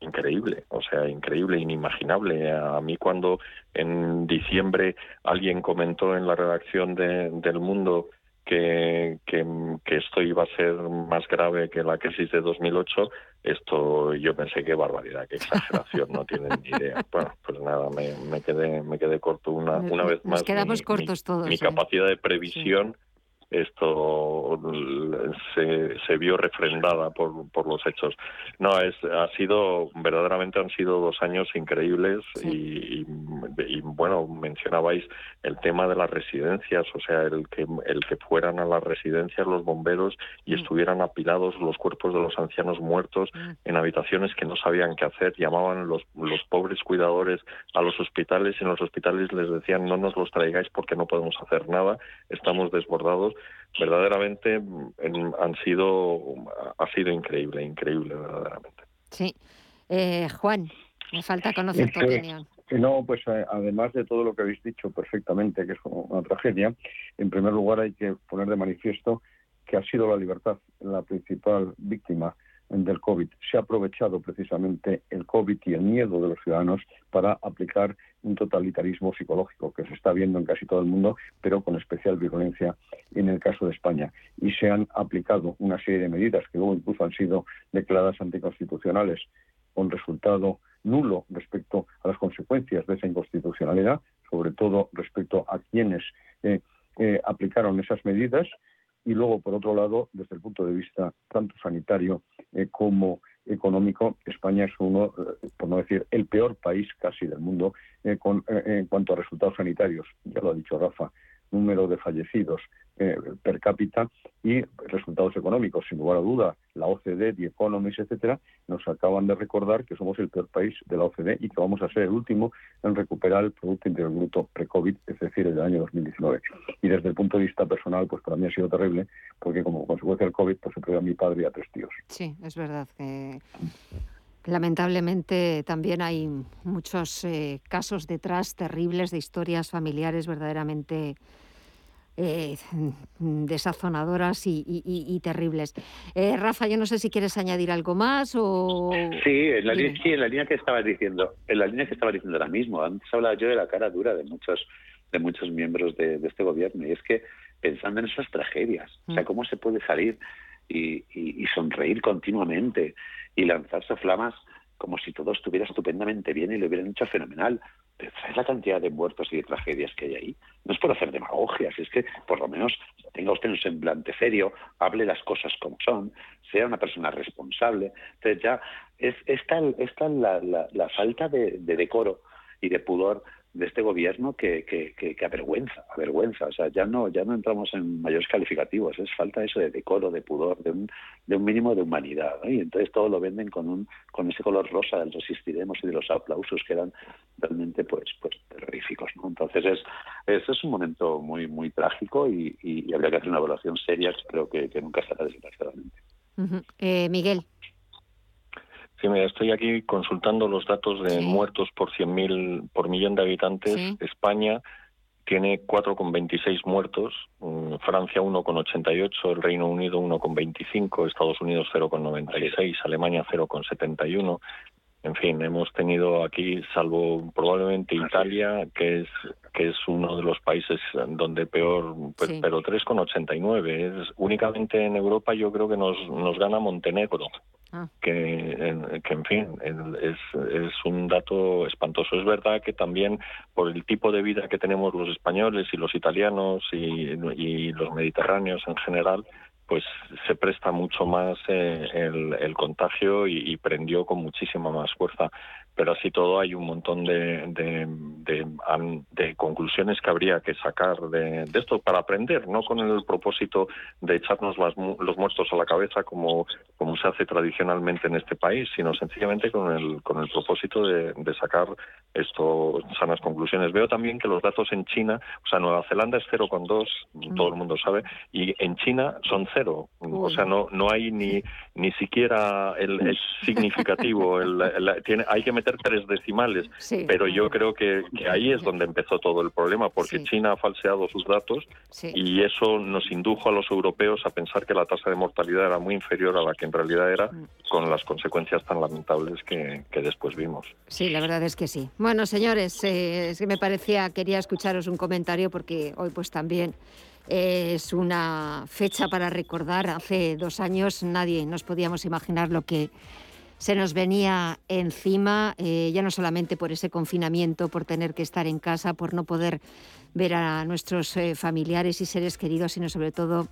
increíble, o sea, increíble, inimaginable. A mí cuando en diciembre alguien comentó en la redacción de, del Mundo que, que, esto iba a ser más grave que la crisis de 2008, esto yo pensé que barbaridad, que exageración, no tienen ni idea. Bueno, pues nada, me, me quedé me quedé corto una, una vez más. Nos quedamos cortos todos. Mi ¿eh? capacidad de previsión esto se, se vio refrendada por, por los hechos. No, es, ha sido, verdaderamente han sido dos años increíbles y, y, bueno, mencionabais el tema de las residencias, o sea, el que, el que fueran a las residencias los bomberos y mm. estuvieran apilados los cuerpos de los ancianos muertos mm. en habitaciones que no sabían qué hacer, llamaban los, los pobres cuidadores a los hospitales y en los hospitales les decían no nos los traigáis porque no podemos hacer nada, estamos desbordados verdaderamente han sido ha sido increíble, increíble verdaderamente. Sí. Eh, Juan, me falta conocer tu opinión. No, pues eh, además de todo lo que habéis dicho perfectamente, que es una tragedia, en primer lugar hay que poner de manifiesto que ha sido la libertad la principal víctima del COVID. Se ha aprovechado precisamente el COVID y el miedo de los ciudadanos para aplicar un totalitarismo psicológico que se está viendo en casi todo el mundo, pero con especial virulencia en el caso de España. Y se han aplicado una serie de medidas que luego incluso han sido declaradas anticonstitucionales con resultado nulo respecto a las consecuencias de esa inconstitucionalidad, sobre todo respecto a quienes eh, eh, aplicaron esas medidas y luego, por otro lado, desde el punto de vista tanto sanitario eh, como económico, España es uno, eh, por no decir el peor país casi del mundo eh, con, en cuanto a resultados sanitarios. Ya lo ha dicho Rafa, número de fallecidos eh, per cápita y resultados económicos. Sin lugar a duda, la OCDE, The Economist, etcétera, nos acaban de recordar que somos el peor país de la OCDE y que vamos a ser el último en recuperar el Producto Interior Bruto pre-COVID, es decir, el año 2019. Y desde el punto de vista personal, pues para mí ha sido terrible, porque como consecuencia del COVID, pues se perdió a mi padre y a tres tíos. Sí, es verdad que Lamentablemente también hay muchos eh, casos detrás terribles de historias familiares verdaderamente eh, desazonadoras y, terribles. Eh, Rafa, yo no sé si quieres añadir algo más o... Sí, en la, línea que estabas diciendo, en la línea que estaba diciendo ahora mismo. Antes hablaba yo de la cara dura de muchos de muchos miembros de, este gobierno y es que pensando en esas tragedias, o sea, mm. cómo se puede salir y, sonreír continuamente y lanzarse flamas como si todo estuviera estupendamente bien y lo hubieran hecho fenomenal. Pero ¿sabes la cantidad de muertos y de tragedias que hay ahí? No es por hacer demagogias, es que por lo menos tenga usted un semblante serio, hable las cosas como son, sea una persona responsable. Entonces ya es, tal, la, falta de decoro y de pudor de este gobierno que, que, que, avergüenza, avergüenza. O sea, ya no, ya no entramos en mayores calificativos, es falta eso de decoro, de pudor, de un, de un mínimo de humanidad. Y entonces todo lo venden con un, con ese color rosa del resistiremos y de los aplausos que eran realmente pues, pues terroríficos. ¿no? Entonces es, es, es un momento muy, muy trágico y, y, habría que hacer una evaluación seria que creo que, nunca será desgraciadamente. eh, Miguel. Sí, mira, estoy aquí consultando los datos de muertos por 100.000 por millón de habitantes. España tiene 4,26 muertos, mm, Francia 1,88, el Reino Unido 1,25, Estados Unidos 0,96, Alemania 0,71. En fin, hemos tenido aquí, salvo probablemente Italia, que es que es uno de los países donde peor, pues, pero 3,89. Es únicamente en Europa yo creo que nos nos gana Montenegro. Ah. Que, en, fin, es, es un dato espantoso. Es verdad que también por el tipo de vida que tenemos los españoles y los italianos y, los mediterráneos en general, pues se presta mucho más eh, el, contagio y, prendió con muchísima más fuerza pero así todo hay un montón de, de, conclusiones que habría que sacar de, esto para aprender, no con el propósito de echarnos los muertos a la cabeza como, como se hace tradicionalmente en este país, sino sencillamente con el, con el propósito de, sacar esto sanas conclusiones. Veo también que los datos en China, o sea, Nueva Zelanda es 0,2, mm. todo el mundo sabe, y en China son cero, o sea, no no hay ni ni siquiera el, significativo, el, tiene, hay que meter tres decimales, pero yo creo que, ahí es donde empezó todo el problema, porque China ha falseado sus datos y eso nos indujo a los europeos a pensar que la tasa de mortalidad era muy inferior a la que en realidad era, mm. con las consecuencias tan lamentables que, después vimos. Sí, la verdad es que sí. Bueno, señores, eh, es que me parecía, quería escucharos un comentario porque hoy pues también es una fecha para recordar. Hace dos años nadie nos podíamos imaginar lo que se nos venía encima, eh, ya no solamente por ese confinamiento, por tener que estar en casa, por no poder ver a nuestros eh, familiares y seres queridos, sino sobre todo,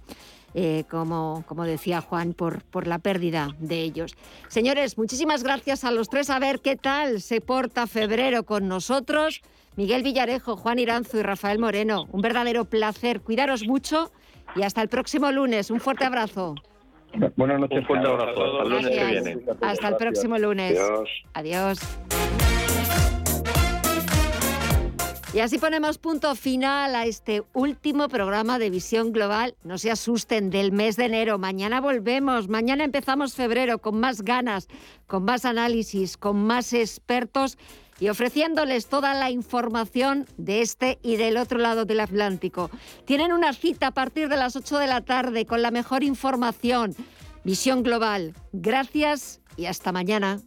eh, como, como decía Juan, por, por la pérdida de ellos. Señores, muchísimas gracias a los tres. A ver qué tal se porta febrero con nosotros. Miguel Villarejo, Juan Iranzu y Rafael Moreno. Un verdadero placer. Cuidaros mucho y hasta el próximo lunes. Un fuerte abrazo. Buenas noches. Un fuerte abrazo. Hasta el lunes que viene. Hasta el próximo lunes. Adiós. Adiós. Y así ponemos punto final a este último programa de Visión Global. No se asusten del mes de enero. Mañana volvemos. Mañana empezamos febrero con más ganas, con más análisis, con más expertos y ofreciéndoles toda la información de este y del otro lado del Atlántico. Tienen una cita a partir de las 8 de la tarde con la mejor información. Visión Global. Gracias y hasta mañana.